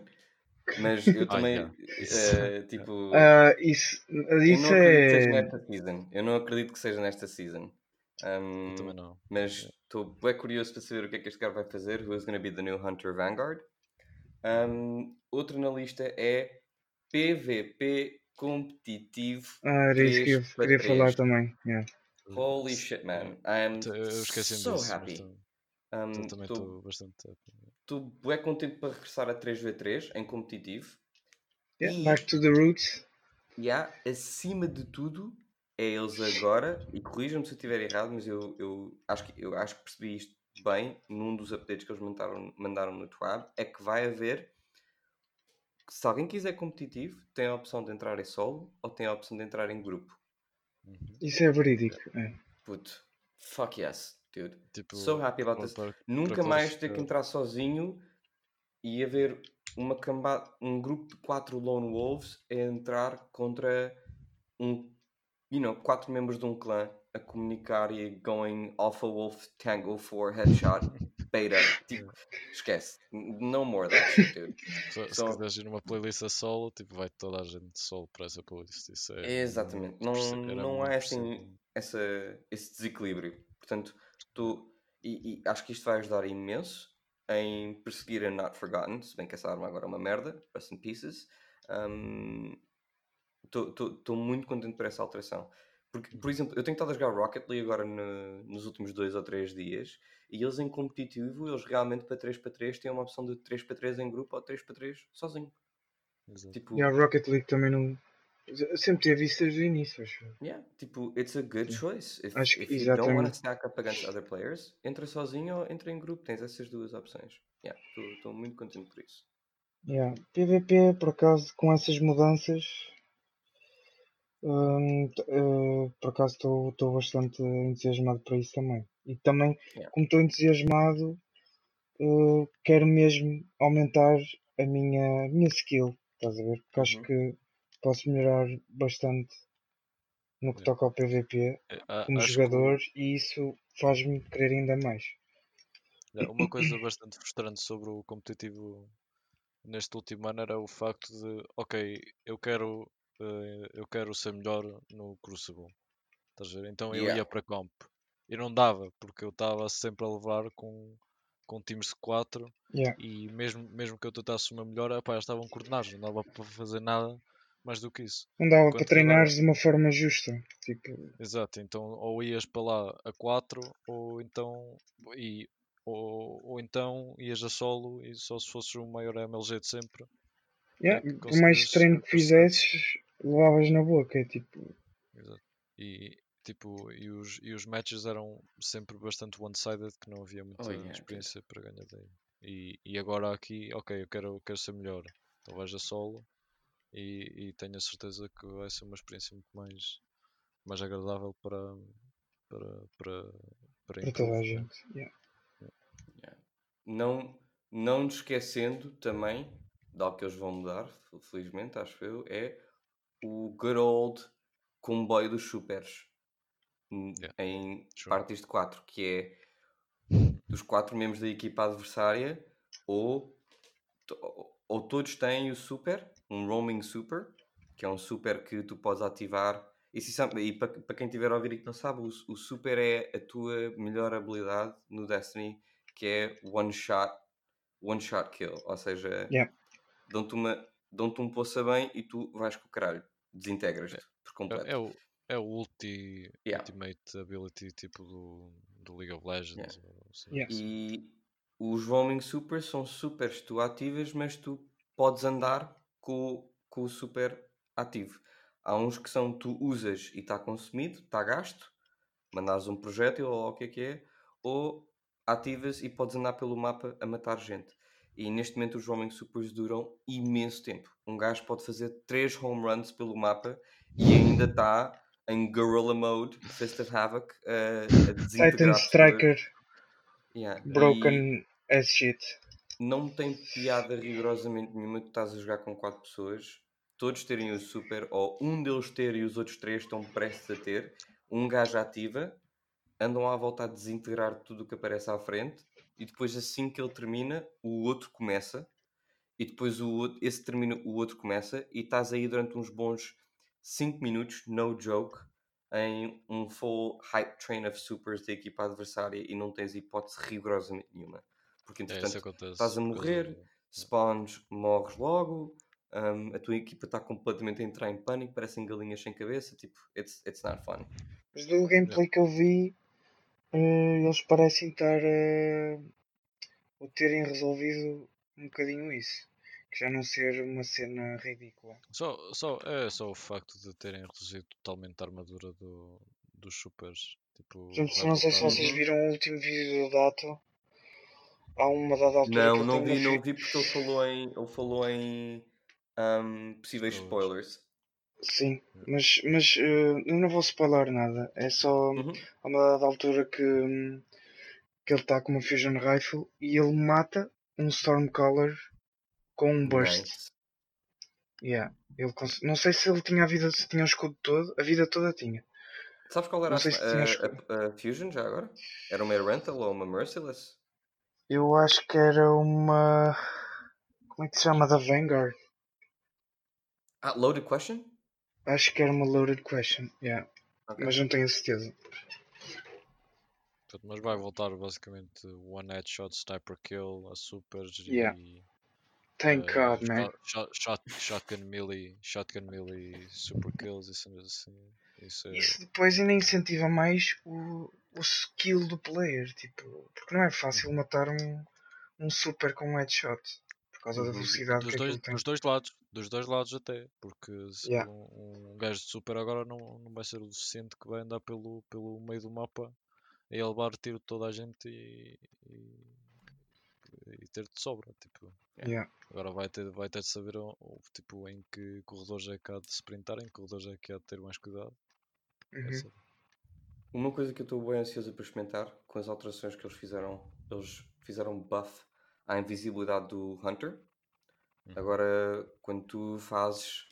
Speaker 1: Mas eu também,
Speaker 3: yeah.
Speaker 1: Eh, tipo,
Speaker 2: Ah, isso
Speaker 1: eu não
Speaker 2: isso
Speaker 1: acredito que seja
Speaker 2: é.
Speaker 1: nesta season. Eu não acredito que seja nesta season. Um,
Speaker 3: também não.
Speaker 1: mas estou bem curioso para saber o que é que este cara vai fazer. Who is going to be the new Hunter Vanguard? Um, outro na lista é PVP competitivo.
Speaker 2: Ah, era isso que eu
Speaker 1: 3 para
Speaker 2: queria falar
Speaker 1: 3.
Speaker 2: também. Yeah.
Speaker 1: Holy shit, man. I'm
Speaker 3: Eu esqueci-me
Speaker 1: so
Speaker 3: disso.
Speaker 1: happy. Um,
Speaker 3: tam- também
Speaker 1: Estou
Speaker 3: estou bastante happy.
Speaker 1: bem contente para regressar a 3v3 em competitivo.
Speaker 2: Yeah,
Speaker 1: E-
Speaker 2: back to the roots.
Speaker 1: E há, acima de tudo, é eles agora, e corrijam-me se eu estiver errado, mas eu, eu, acho que, eu acho que percebi isto bem num dos updates que eles mandaram, mandaram no Twab, é que vai haver, se alguém quiser competitivo, tem a opção de entrar em solo ou tem a opção de entrar em grupo.
Speaker 3: Uhum.
Speaker 2: Isso é verídico. É.
Speaker 1: Puto, fuck yes, dude.
Speaker 3: Tipo,
Speaker 1: So happy about this.
Speaker 3: para-
Speaker 1: Nunca
Speaker 3: para
Speaker 1: mais ter que entrar sozinho e haver uma camba... um grupo de quatro Lone Wolves a entrar contra um, you know, quatro membros de um clã a comunicar e going Alpha Wolf Tango for Headshot [laughs] Beta. Tipo, esquece. No more that shit, dude.
Speaker 3: Se,
Speaker 1: Só-
Speaker 3: quiseres ir numa playlist a solo, tipo, vai toda a gente solo para essa playlist. Isso é,
Speaker 1: Exatamente. Não, não
Speaker 3: muito
Speaker 1: há
Speaker 3: por
Speaker 1: assim essa, esse desequilíbrio. Portanto, tu, e, e acho que isto vai ajudar imenso em perseguir a Not Forgotten, se bem que essa arma agora é uma merda, rest in pieces. Estou muito contente por essa alteração. Porque, por exemplo, eu tenho estado a jogar Rocket League agora no- nos últimos dois ou três dias e eles em competitivo, eles realmente para 3 para 3 têm uma opção de 3 para 3 em grupo ou 3 para 3 sozinho.
Speaker 3: Exato.
Speaker 1: Tipo,
Speaker 2: E a Rocket League também não. Sempre teve isso desde o início, acho.
Speaker 1: Yeah, tipo, it's a good choice. If,
Speaker 2: Acho que-
Speaker 1: if you don't want to
Speaker 2: exatamente.
Speaker 1: stack up against other players, entra sozinho ou entra em grupo. Tens essas duas opções. Yeah, estou muito contente por isso.
Speaker 2: Yeah. PVP, por acaso, com essas mudanças, hum, t- eh, por acaso estou bastante entusiasmado para isso também. E também,
Speaker 1: Yeah.
Speaker 2: como estou entusiasmado, eh, quero mesmo aumentar a minha, a minha skill, estás a ver? Porque acho
Speaker 1: Uhum.
Speaker 2: que posso melhorar bastante no que toca ao PVP
Speaker 3: a-
Speaker 2: como
Speaker 3: acho que
Speaker 2: jogador e isso faz-me querer ainda mais.
Speaker 3: Uma coisa bastante frustrante sobre o competitivo neste último ano era o facto de, ok, eu quero, eh, eu quero ser melhor no Crucible. Estás a ver? Então eu
Speaker 1: Yeah.
Speaker 3: ia para comp. E não dava, porque eu estava sempre a levar com, com times de 4
Speaker 2: Yeah.
Speaker 3: e mesmo, mesmo que eu tentasse uma melhor, epá, eles estavam coordenados, não dava para fazer nada mais do que isso.
Speaker 2: Não dava
Speaker 3: Enquanto
Speaker 2: para treinares de uma forma justa. Tipo,
Speaker 3: Exato, então ou ias para lá a 4 ou então e, ou, ou então ias a solo e só se fosses o maior MLG de sempre.
Speaker 2: yeah, por mais treino que fizesses, levavas na boca. é Tipo,
Speaker 3: Exato. E tipo, e os, e os matches eram sempre bastante one-sided que não havia muita
Speaker 1: Oh, yeah,
Speaker 3: experiência para ganhar daí. E, e agora aqui, ok, eu quero, eu quero ser melhor. Então vais a solo e, e tenho a certeza que vai ser uma experiência muito mais, mais agradável para, para, para, para
Speaker 2: para toda a gente. yeah.
Speaker 1: Não, não nos esquecendo também de algo que eles vão mudar, felizmente, acho eu, é o good old comboio dos supers
Speaker 3: Yeah,
Speaker 1: em
Speaker 3: true.
Speaker 1: partes de 4, que é dos quatro membros da equipa adversária ou, ou todos têm o super, um roaming super, que é um super que tu podes ativar. E, se sabe- e para, para quem estiver a ouvir e que não sabe, o, o super é a tua melhor habilidade no Destiny, que é one shot, one shot kill. Ou seja,
Speaker 2: Yeah.
Speaker 1: dão-te uma- dão-te um poça bem e tu vais com o caralho, desintegras-te por completo.
Speaker 3: É, é o, é o ulti,
Speaker 1: Yeah.
Speaker 3: Ultimate Ability tipo do, do League of Legends. ou assim.
Speaker 2: Yeah.
Speaker 1: E os roaming supers são supers que tu ativas, mas tu podes andar com, com o super ativo. Há uns que são tu usas e está consumido, está gasto, mandas um projétil ou o que é que é, ou ativas e podes andar pelo mapa a matar gente. E neste momento os roaming supers duram imenso tempo. Um gajo pode fazer 3 home runs pelo mapa e ainda está em Guerrilla Mode, Fist of Havoc, a, a [laughs]
Speaker 2: Titan. Striker,
Speaker 1: Yeah, e-
Speaker 2: broken as shit.
Speaker 1: não tem piada rigorosamente nenhuma tu estás a jogar com quatro pessoas, todos terem o super, ou um deles ter e os outros três estão prestes a ter, um gajo ativa, andam à volta a desintegrar tudo o que aparece à frente, e depois assim que ele termina, o outro começa, e depois o outro, esse termina, o outro começa, e estás aí durante uns bons 5 minutos, no joke, em um full hype train of supers da equipa adversária e não tens hipótese rigorosamente nenhuma. Porque
Speaker 3: É,
Speaker 1: entretanto
Speaker 3: acontece.
Speaker 1: estás a morrer,
Speaker 3: do-
Speaker 1: spawns, morres logo, um, a tua equipa está completamente a entrar em pânico, parecem galinhas sem cabeça, tipo, it's, it's not fun.
Speaker 2: Mas do gameplay que eu vi, eh, eles parecem estar ou terem resolvido um bocadinho isso. Que já não ser uma cena ridícula.
Speaker 3: Só, só, é só o facto de terem reduzido totalmente a armadura do, dos supers. Tipo,
Speaker 2: não sei se vocês viram o último vídeo do Dato. Há uma dada altura que
Speaker 1: Não,
Speaker 2: ele
Speaker 1: não vi, não vi porque ele falou em, ele falou em um, possíveis
Speaker 3: Spoilers.
Speaker 1: spoilers.
Speaker 2: Sim, mas, mas uh, eu não vou spoiler nada. É só
Speaker 1: Uhum.
Speaker 2: a uma dada altura que, que ele está com uma Fusion Rifle e ele mata um Stormcaller com um Burst.
Speaker 1: Nice.
Speaker 2: Yeah. Ele cons- Não sei se ele tinha a vida, se tinha o escudo todo. A vida toda tinha.
Speaker 1: Sabes qual era
Speaker 2: Não
Speaker 1: a,
Speaker 2: sei se tinha
Speaker 1: a- a- a Fusion já agora? Era uma Rental ou uma Merciless?
Speaker 2: Eu acho que era uma. Como é que se chama? Da Vanguard.
Speaker 1: Ah, loaded question?
Speaker 2: Acho que era uma Loaded Question. Yeah.
Speaker 1: Ok.
Speaker 2: Mas não tenho a certeza.
Speaker 3: Mas vai voltar basicamente one headshot, sniper kill, a supers
Speaker 2: Yeah.
Speaker 3: e
Speaker 2: Thank
Speaker 3: eh,
Speaker 2: God, man.
Speaker 3: shot- shot- shot- shotgun melee, shotgun melee, super kills e cenas assim. Isso é.
Speaker 2: Isso depois ainda incentiva mais o, o skill do player. Tipo, porque não é fácil matar um, um super com um headshot. Por causa da
Speaker 1: Uhum.
Speaker 2: velocidade
Speaker 3: Dos
Speaker 2: que
Speaker 3: dois,
Speaker 2: tem.
Speaker 3: dos dois lados, dos dois lados até, porque se
Speaker 2: Yeah.
Speaker 3: um, um gajo de super agora não, não vai ser o suficiente que vai andar pelo, pelo meio do mapa a ele levar tiro toda a gente e, e, e ter de sobra. Tipo,
Speaker 2: Yeah.
Speaker 3: agora vai ter, vai ter de saber tipo, em que corredores é que há de sprintar, em que corredores é que há de ter mais cuidado.
Speaker 2: Uhum.
Speaker 3: Essa-
Speaker 1: Uma coisa que eu estou bem ansioso para experimentar com as alterações que eles fizeram, eles fizeram buff à invisibilidade do Hunter.
Speaker 3: Uhum.
Speaker 1: Agora, quando tu fazes.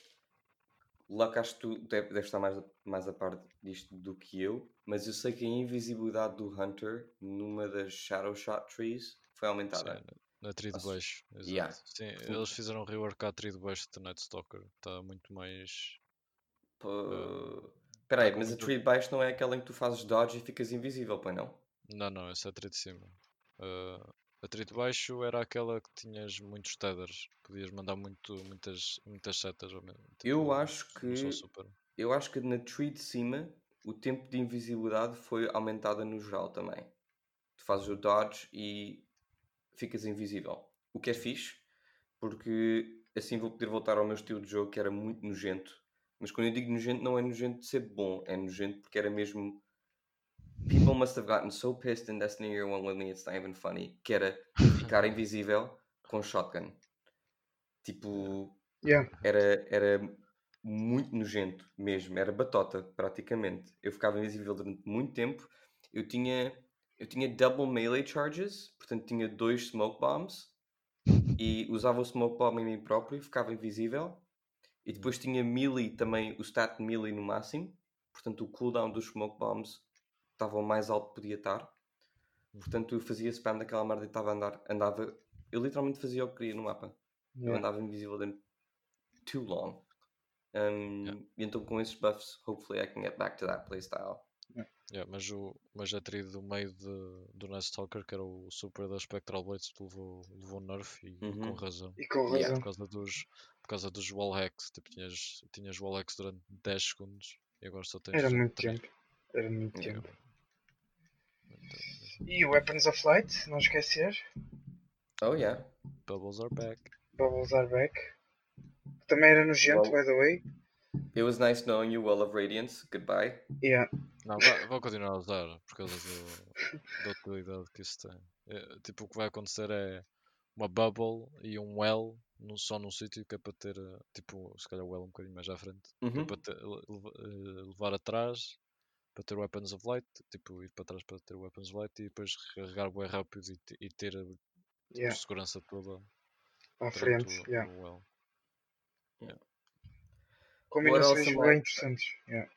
Speaker 1: Luck, acho que tu deve- deves estar mais, a- mais a par disto do que eu, mas eu sei que a invisibilidade do Hunter numa das Shadow Shot Trees foi aumentada.
Speaker 3: Sim, na, tri de baixo.
Speaker 1: Yeah.
Speaker 3: Sim, eles fizeram um rework à tri de baixo de Night Stalker. Está muito mais.
Speaker 1: Pô, Espera aí,
Speaker 3: tá
Speaker 1: mas a
Speaker 3: muito-
Speaker 1: tree de baixo não é aquela em que tu fazes dodge e ficas invisível, pois não?
Speaker 3: Não, não, essa é a tri de cima. Ah, a tri de baixo era aquela que tinhas muitos tethers. Podias mandar muito, muitas, muitas setas ao mesmo
Speaker 1: Eu
Speaker 3: tipo,
Speaker 1: acho que-. Eu acho que na tree de cima o tempo de invisibilidade foi aumentada no geral também. Tu fazes o dodge e ficas invisível. O que é fixe, porque assim vou poder voltar ao meu estilo de jogo que era muito nojento. Mas quando eu digo nojento, não é nojento de ser bom, é nojento porque era mesmo. People must have gotten so pissed in Destiny Year One with me, it's not even funny. Que era ficar [laughs] invisível com shotgun. Tipo,
Speaker 2: Yeah.
Speaker 1: era, era muito nojento mesmo, era batota praticamente. Eu ficava invisível durante muito tempo. Eu tinha, eu tinha double melee charges, portanto tinha dois smoke bombs e usava o smoke bomb em mim próprio, ficava invisível. E depois tinha melee também, o stat melee no máximo, portanto o cooldown dos smoke bombs estava o mais alto que podia estar. Portanto eu fazia spam daquela merda e estava a andar, andava, eu literalmente fazia o que queria no mapa. Eu
Speaker 2: Yeah.
Speaker 1: andava invisível durante too long. Um, E então com esses buffs, hopefully I can get back to that playstyle.
Speaker 3: Yeah, mas, o, mas a tri do meio de, do Night Stalker, que era o super da Spectral Blades, levou, levou nerf e, e com
Speaker 1: Uhum.
Speaker 3: razão.
Speaker 2: E com
Speaker 1: Yeah.
Speaker 2: razão.
Speaker 3: Por causa dos, por causa dos wall hacks. Tipo, tinhas, tinhas wall hacks durante 10 segundos e agora só tens.
Speaker 2: Era muito
Speaker 3: três.
Speaker 2: tempo. Era muito
Speaker 1: Yeah.
Speaker 2: tempo.
Speaker 3: Então,
Speaker 2: E o Weapons of Light, não esquecer.
Speaker 1: Oh yeah.
Speaker 3: Bubbles are back.
Speaker 2: Bubbles are back. Também era nojento,
Speaker 1: Well-
Speaker 2: by the way.
Speaker 1: It was nice knowing you, Well of Radiance. Goodbye.
Speaker 2: Yeah.
Speaker 3: Não, vai- vou continuar a usar por causa do, da utilidade que isso tem. É, tipo, o que vai acontecer é uma bubble e um well num, só num sítio que é para ter, eh, tipo, se calhar o well um bocadinho mais à frente, é
Speaker 1: Uhum.
Speaker 3: para ter- eh, levar atrás para ter weapons of light, tipo, ir para trás para ter weapons of light e depois carregar bem rápido e, e ter a tipo,
Speaker 2: Yeah.
Speaker 3: segurança toda
Speaker 2: À frente.
Speaker 3: o,
Speaker 2: Yeah.
Speaker 3: o well.
Speaker 2: Combinações
Speaker 1: else am
Speaker 2: bem interessantes. Yeah.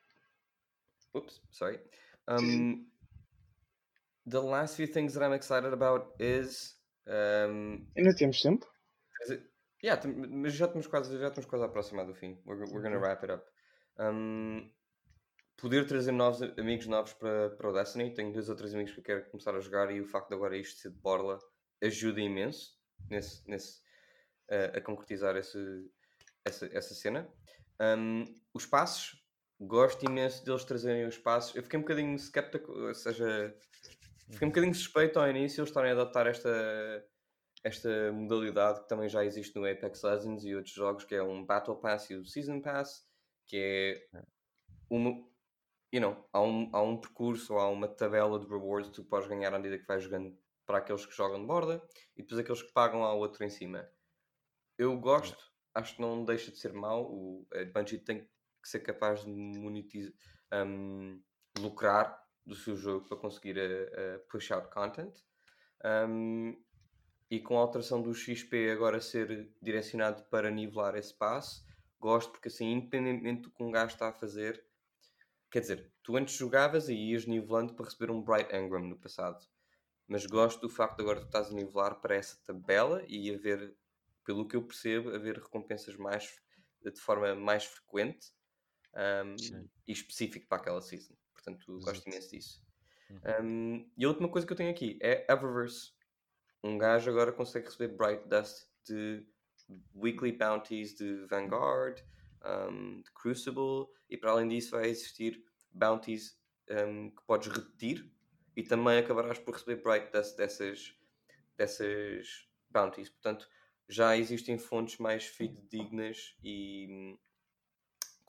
Speaker 1: Oops, sorry. Um, the last few things that I'm excited about is um,
Speaker 2: Ainda temos tempo?
Speaker 1: It- Yeah, mas já estamos quase, já estamos quase a aproximar do fim. We're, we're gonna
Speaker 2: Ok.
Speaker 1: wrap it up. Um, poder trazer novos amigos novos para, para o Destiny. Tenho dois ou três amigos que eu quero começar a jogar e o facto de agora isto ser de borla ajuda imenso nesse, nesse, eh, a concretizar esse, essa, essa cena. Um, os passos, gosto imenso deles trazerem os passos. Eu fiquei um bocadinho skeptical, ou seja, fiquei um bocadinho suspeito ao início eles estarem a adotar esta, esta modalidade que também já existe no Apex Legends e outros jogos, que é um Battle Pass e o Season Pass, que é uma, you know, há, um, há um percurso ou há uma tabela de rewards que tu podes ganhar à medida que vais jogando para aqueles que jogam de borda e depois aqueles que pagam ao outro em cima. Eu gosto, acho que não deixa de ser mau. O a Bungie tem, ser capaz de monetizar, um, lucrar do seu jogo para conseguir a, a push out content. Um, e com a alteração do XP agora ser direcionado para nivelar esse passo, gosto porque assim, independentemente do que um gajo está a fazer, quer dizer, tu antes jogavas e ias nivelando para receber um Bright Engram no passado, mas gosto do facto de agora tu estás a nivelar para essa tabela e haver, pelo que eu percebo, haver recompensas mais de forma mais frequente um, e específico para aquela season. Portanto, Exato. gosto imenso disso. Uhum. Um, e a última coisa que eu tenho aqui é Eververse. Um gajo agora consegue receber Bright Dust de weekly bounties de Vanguard, um, de Crucible, e para além disso vai existir bounties que podes repetir e também acabarás por receber Bright Dust dessas, dessas bounties. Portanto, já existem fontes mais fidedignas e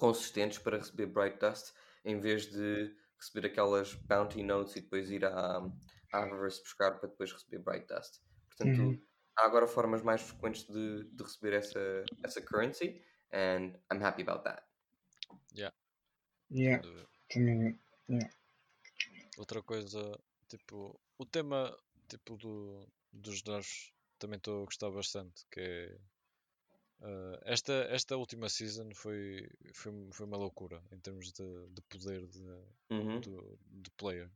Speaker 1: consistentes para receber Bright Dust em vez de receber aquelas bounty notes e depois ir à, à reverse buscar para depois receber Bright Dust. Portanto, uhum. há agora formas mais frequentes de, de receber essa, essa currency and I'm happy about that.
Speaker 3: Yeah.
Speaker 2: Yeah. Também, yeah.
Speaker 3: Outra coisa, tipo, o tema tipo do, dos nerfs também estou a gostar bastante, que é Uh, esta, esta última season foi, foi, foi uma loucura em termos de, de poder de, uhum. de, de, player.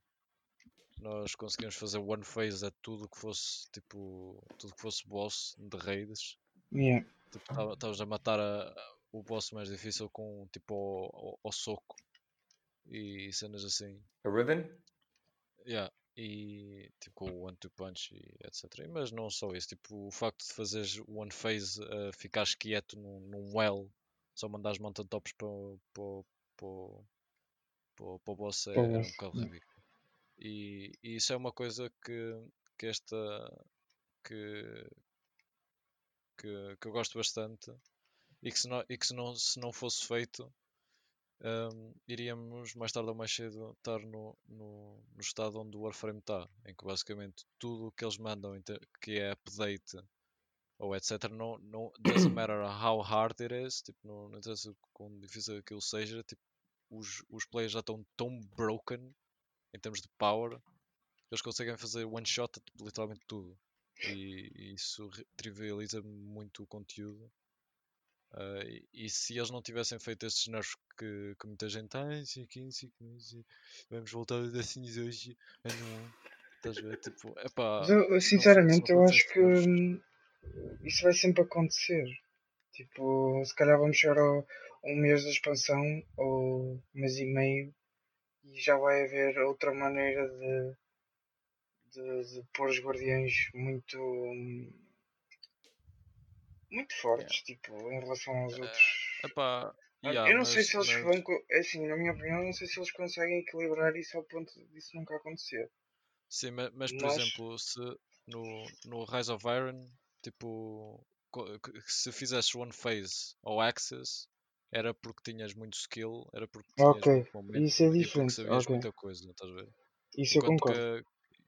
Speaker 3: Nós conseguimos fazer one phase a tudo que fosse tipo tudo que fosse boss de raids.
Speaker 2: Yeah.
Speaker 3: Estavas tipo, a matar a, o boss mais difícil com tipo ao, ao, soco e cenas assim.
Speaker 1: A Riven?
Speaker 3: Yeah e tipo com o one two punch e etc. Mas não só isso, tipo o facto de fazeres one phase uh, ficares quieto num, num well, só mandares mountain tops para, o boss é, é um bocado ridículo. E, e, isso é uma coisa que, que esta que, que, que eu gosto bastante e que se não, e que se não, se não fosse feito um, iríamos mais tarde ou mais cedo estar no, no, no estado onde o Warframe está, em que basicamente tudo o que eles mandam que é update ou etc. Não, não doesn't [coughs] matter how hard it is, tipo, não, não interessa quão difícil aquilo seja, tipo, os, os players já estão tão broken em termos de power eles conseguem fazer one shot tipo, literalmente tudo. E, e isso trivializa muito o conteúdo Uh, e, se eles não tivessem feito estes nerfs que, que muita gente ah, 15, 15, vamos voltar a Destiny hoje a não. Estás a ver? Tipo, epá,
Speaker 2: eu, sinceramente, eu acho que hum, isso vai sempre acontecer. Tipo, se calhar vamos chegar ao um mês da expansão ou um mês e meio e já vai haver outra maneira de, de, de pôr os guardiões muito hum, muito fortes, yeah. tipo, em relação aos uh, outros.
Speaker 3: Epá,
Speaker 2: ah, yeah, eu não mas, sei se eles mas... vão. É assim, na minha opinião, não sei se eles conseguem equilibrar isso ao ponto disso nunca acontecer.
Speaker 3: Sim, mas, mas por mas... exemplo, se no, no Rise of Iron, tipo, se fizesse one phase ou access, era porque tinhas muito skill, era porque tinhas
Speaker 2: okay. muito momento, isso é diferente.
Speaker 3: Sabias okay. muita coisa, estás a ver?
Speaker 2: Isso Enquanto eu concordo.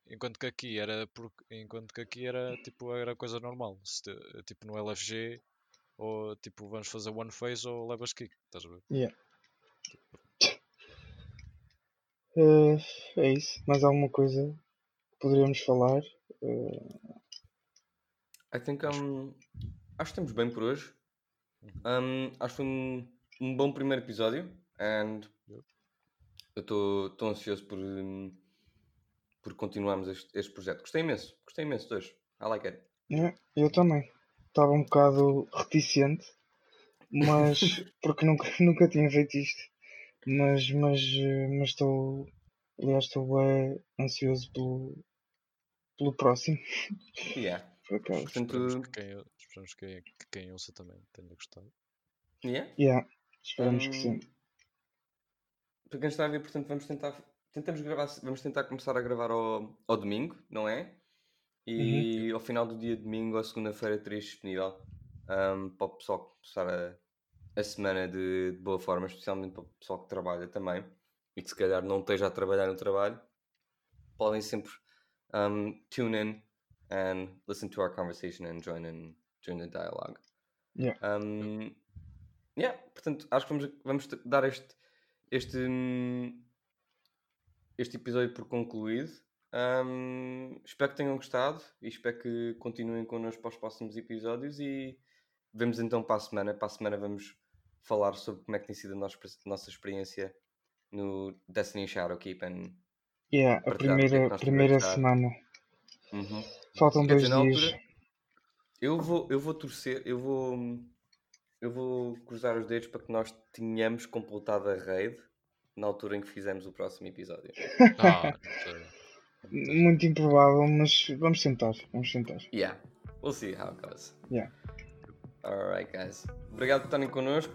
Speaker 3: Enquanto que aqui era porque, enquanto que aqui era tipo era coisa normal. Se, tipo no LFG ou tipo vamos fazer one phase ou levas kick, estás a ver?
Speaker 2: Yeah. Uh, é isso. Mais alguma coisa que poderíamos falar? Uh...
Speaker 1: I think um, acho que estamos bem por hoje. Uhum. Um, acho que foi um, um bom primeiro episódio and yep. eu estou ansioso por um, por continuarmos este, este projeto. Gostei imenso, gostei imenso de hoje. I like it.
Speaker 2: É, eu também. Estava um bocado reticente, mas [laughs] porque nunca, [laughs] nunca tinha feito isto. Mas, mas, mas estou, aliás, estou bem ansioso pelo, pelo próximo.
Speaker 1: Yeah. [laughs]
Speaker 3: Portanto, esperamos que quem, esperamos que, que quem ouça também tenha gostado.
Speaker 1: Yeah?
Speaker 2: Yeah. Esperamos um, que sim.
Speaker 1: Para quem está a ver, portanto, vamos tentar tentamos gravar, vamos tentar começar a gravar ao, ao domingo, não é? E uhum. ao final do dia de domingo ou segunda-feira teria disponível um, para o pessoal começar a, a semana de, de, boa forma, especialmente para o pessoal que trabalha também e que se calhar não esteja a trabalhar no trabalho. Podem sempre um, tune in and listen to our conversation and join in join the dialogue.
Speaker 2: Yeah.
Speaker 1: Um, Yeah, portanto, acho que vamos, vamos dar este, este, hum, este episódio por concluído. Hum, espero que tenham gostado e espero que continuem connosco para os próximos episódios e vemos então para a semana. Para a semana vamos falar sobre como é que tem sido a nossa, nossa experiência no Destiny Shadowkeep. And...
Speaker 2: Yeah, a
Speaker 1: é
Speaker 2: primeira,
Speaker 1: nós
Speaker 2: primeira semana.
Speaker 1: Uhum.
Speaker 2: Faltam dois
Speaker 1: dizer,
Speaker 2: dias.
Speaker 1: altura, eu vou, eu vou torcer, eu vou, eu vou cruzar os dedos para que nós tenhamos completado a raid na altura em que fizemos o próximo episódio. [laughs]
Speaker 3: Ah.
Speaker 2: Muito improvável, mas vamos tentar. Vamos tentar.
Speaker 1: Yeah, we'll see how it goes.
Speaker 2: Yeah.
Speaker 1: Alright, guys. Obrigado por estarem connosco.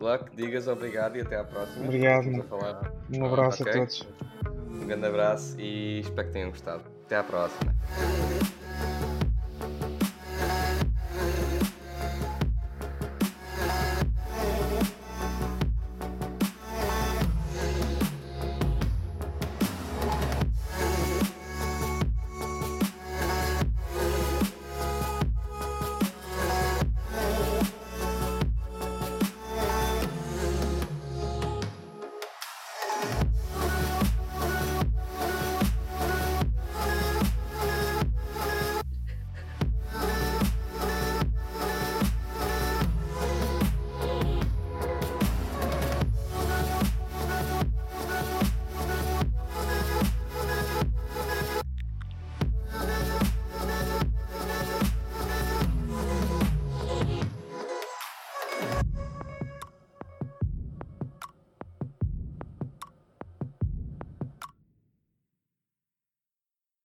Speaker 1: Luck, digas obrigado e até à próxima.
Speaker 2: Obrigado.
Speaker 1: Estamos a falar.
Speaker 2: Um abraço
Speaker 1: ok.
Speaker 2: a todos.
Speaker 1: Um grande abraço e espero que tenham gostado. Até à próxima.